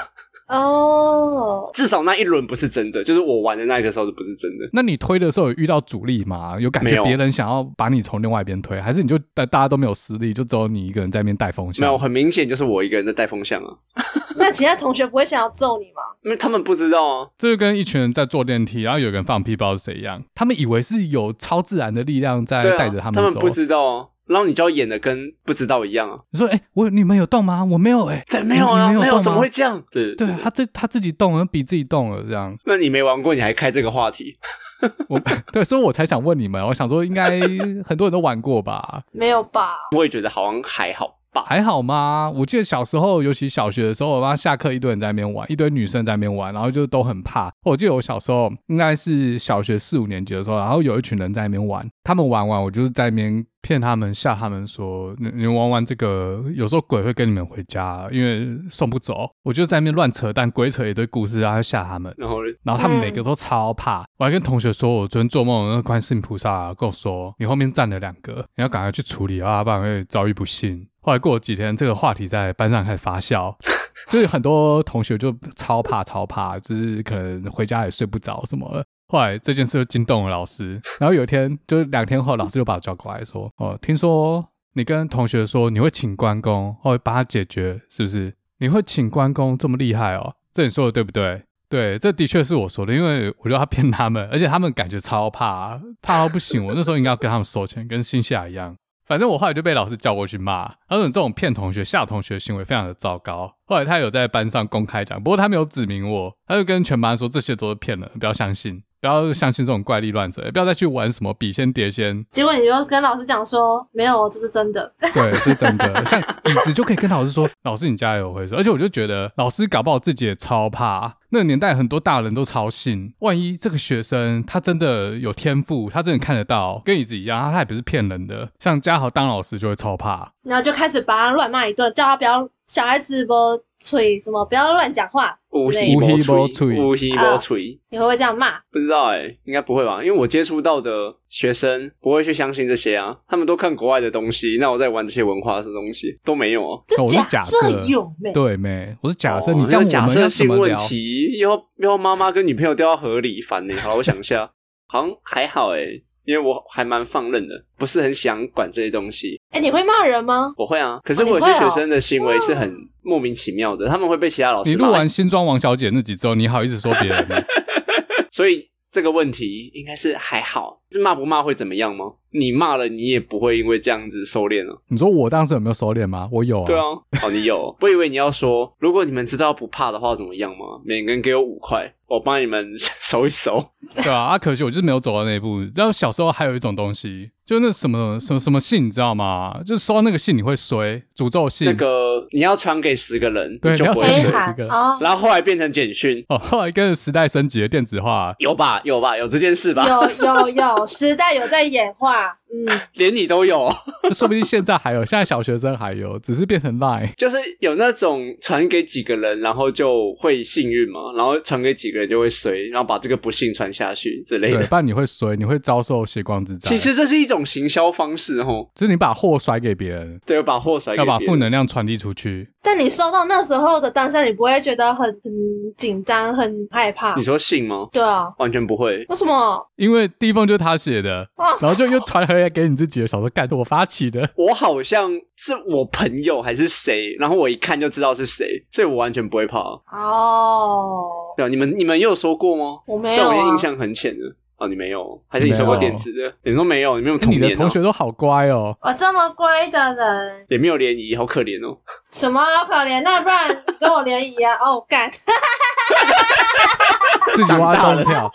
哦，至少那一轮不是真的，就是我玩的那个时候是不是真的？那你推的时候有遇到阻力吗？有感觉别人想要把你从另外一边推，还是你就大大家都没有实力，就只有你一个人在那边带风向？没有，很明显就是我一个人在带风向啊。那其他同学不会想要揍你吗？因为他们不知道啊。这就跟一群人在坐电梯，然后有个人放屁，不知道是谁一样。他们以为是有超自然的力量在带着他们走，他们不知道啊。然后你就要演的跟不知道一样啊！你说，哎、欸，我你们有动吗？我没有、欸，哎，对，没有啊，没有，没有，怎么会这样？对，对，他自他自己动了，比自己动了，这样。那你没玩过，你还开这个话题？我对，所以我才想问你们。我想说，应该很多人都玩过吧？没有吧？我也觉得好像还好吧。还好吗？我记得小时候，尤其小学的时候，我妈下课一堆人在那边玩，一堆女生在那边玩，然后就都很怕。我记得我小时候应该是小学四五年级的时候，然后有一群人在那边玩，他们玩完，我就是在那边骗他们，吓他们说：“你你玩玩这个，有时候鬼会跟你们回家，因为送不走。”我就在那边乱扯淡，鬼扯一堆故事，然后吓他们。然后，然后他们每个都超怕。嗯、我还跟同学说，我昨天做梦，那个观世音菩萨跟我说：“你后面站了两个，你要赶快去处理啊，不然会遭遇不幸。”后来过了几天，这个话题在班上开始发酵，就是很多同学就超怕超怕，就是可能回家也睡不着什么的。后来这件事就惊动了老师，然后有一天，就是两天后，老师就把我叫过来说：“哦，听说你跟同学说你会请关公，会帮他解决，是不是？你会请关公这么厉害哦？这你说的对不对？对，这的确是我说的，因为我觉得他骗他们，而且他们感觉超怕，怕到不行。我那时候应该要跟他们收钱，跟新夏一样。”反正我后来就被老师叫过去骂，他说你这种骗同学、吓同学的行为非常的糟糕。后来他有在班上公开讲，不过他没有指明我，他就跟全班说这些都是骗人，不要相信。不要相信这种怪力乱神，也不要再去玩什么笔仙碟仙。结果你就跟老师讲说，没有，这是真的。对，这是真的。像椅子就可以跟老师说，老师你加油回事。而且我就觉得老师搞不好自己也超怕。那个年代很多大人都超信，万一这个学生他真的有天赋，他真的看得到，跟椅子一样，他他也不是骗人的。像嘉豪当老师就会超怕，然后就开始把他乱骂一顿，叫他不要小孩子不吹什么，不要乱讲话。乌黑波吹，乌黑波吹，你会不会这样骂？不知道哎、欸，应该不会吧？因为我接触到的学生不会去相信这些啊，他们都看国外的东西。那我在玩这些文化的东西都没有啊。我是假设有没？对没？我是假设，你这样假设性问题，以后以后妈妈跟女朋友掉到河里，烦呢。好了，我想一下，好像还好哎、欸，因为我还蛮放任的，不是很想管这些东西。哎、欸，你会骂人吗？我会啊，可是我有些学生的行为是很莫名其妙的，他们会被其他老师。你录完新装王小姐那集之后，你好意思说别人吗？所以这个问题应该是还好，骂不骂会怎么样吗？你骂了，你也不会因为这样子收敛了。你说我当时有没有收敛吗？我有啊。对啊，哦，你有。我以为你要说，如果你们知道不怕的话怎么样吗？每个人给我五块，我帮你们 收一收。对啊，啊，可惜我就是没有走到那一步。然后小时候还有一种东西。就那什么什么什么信，你知道吗？就是收到那个信你会衰，诅咒信。那个你要传给十个人，对，就你要传给十个。然后后来变成简讯。哦，后来跟着时代升级的电子化，有吧？有吧？有这件事吧？有有有，时代有在演化。嗯，连你都有，说不定现在还有，现在小学生还有，只是变成 Line，就是有那种传给几个人，然后就会幸运嘛，然后传给几个人就会衰，然后把这个不幸传下去之类的。对，不然你会衰，你会遭受血光之灾。其实这是一种行销方式哦，就是你把货甩给别人，对，把货甩给别人，要把负能量传递出去。但你收到那时候的当下，你不会觉得很很紧张、很害怕？你说信吗？对啊，完全不会。为什么？因为第一封就是他写的，然后就又传回来给你自己的小说，干，我发起的。我好像是我朋友还是谁，然后我一看就知道是谁，所以我完全不会怕。哦，对啊，你们你们有说过吗？我没有，我印象很浅的。哦，你没有，还是你收过电子的？你们都没有，你没有童年。你的同学都好乖哦。我这么乖的人，也没有联谊，好可怜哦。什么好可怜？那不然跟我联谊啊？哦，干，自己挖洞跳，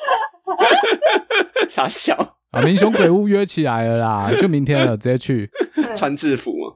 傻笑啊！民雄鬼屋约起来了啦，就明天了，直接去穿制服嘛。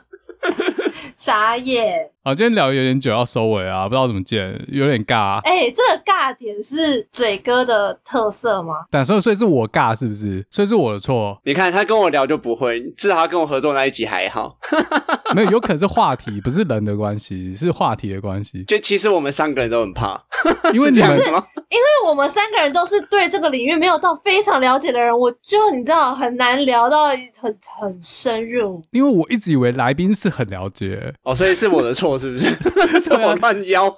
傻眼。好，今天聊有点久，要收尾啊，不知道怎么剪，有点尬。哎、欸，这个尬点是嘴哥的特色吗？但所以所以是我尬是不是？所以是我的错。你看他跟我聊就不会，至少他跟我合作那一集还好。没有，有可能是话题，不是人的关系，是话题的关系。就其实我们三个人都很怕，因为你们，因为我们三个人都是对这个领域没有到非常了解的人，我就你知道很难聊到很很深入。因为我一直以为来宾是很了解，哦，所以是我的错，是不是？这么慢腰。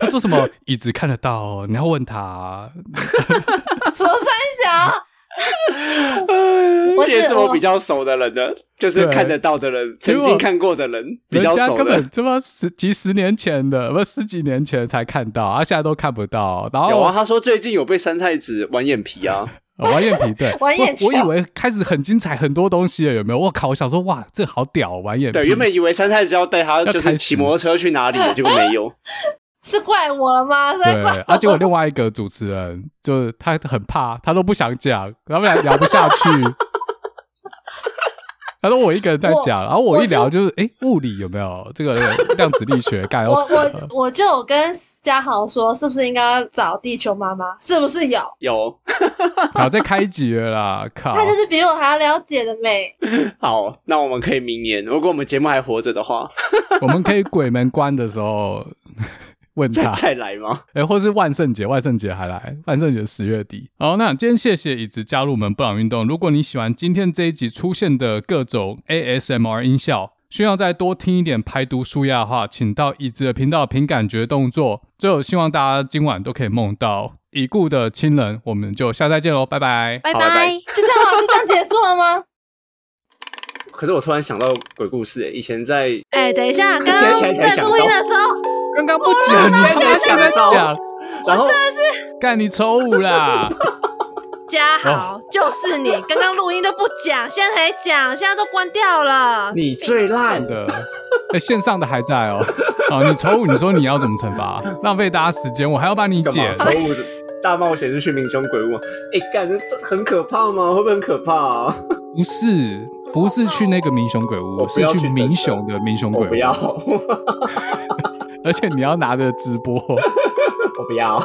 他说什么椅子看得到？你要问他、啊。什么三小？也是我比较熟的人呢，就是看得到的人，曾经看过的人比较熟的。根本这么十几十年前的，不十几年前才看到，啊，现在都看不到。然后有啊，他说最近有被三太子玩眼皮啊，哦、玩眼皮对，玩眼皮。我以为开始很精彩，很多东西了，有没有？我靠，我想说哇，这好屌，玩眼皮。对，原本以为三太子要带他就是骑摩托车去哪里，结果没有。是怪我了吗？对，而且我另外一个主持人就是他很怕，他都不想讲，他们俩聊不下去。他说我一个人在讲，然后我一聊就是，哎、欸，物理有没有这个量子力学？干死。我我我就有跟嘉豪说，是不是应该要找地球妈妈？是不是有？有。好，再开一集了啦！靠，他就是比我还要了解的美。好，那我们可以明年，如果我们节目还活着的话，我们可以鬼门关的时候。问他 再来吗？哎、欸，或是万圣节，万圣节还来？万圣节十月底。好，那今天谢谢椅子加入我们布朗运动。如果你喜欢今天这一集出现的各种 ASMR 音效，需要再多听一点排毒舒压的话，请到椅子的频道凭感觉动作。最后，希望大家今晚都可以梦到已故的亲人。我们就下次再见喽，拜拜，拜拜，拜拜。就这样吗？就这样结束了吗？可是我突然想到鬼故事，哎，以前在哎、欸，等一下，刚刚在录音的时候。刚刚不讲，你他妈现在讲，然后真的是干你丑五啦！嘉豪，就是你，刚刚录音都不讲，现在才讲，现在都关掉了。你最烂的，哎、欸，线上的还在哦。好，你丑五，你说你要怎么惩罚？浪费大家时间，我还要帮你剪。丑五的大冒险是去民雄鬼屋，哎、欸，干的很可怕吗？会不会很可怕啊？不是，不是去那个民雄鬼屋，是去民雄的民雄鬼屋。不要。而且你要拿着直播，我不要。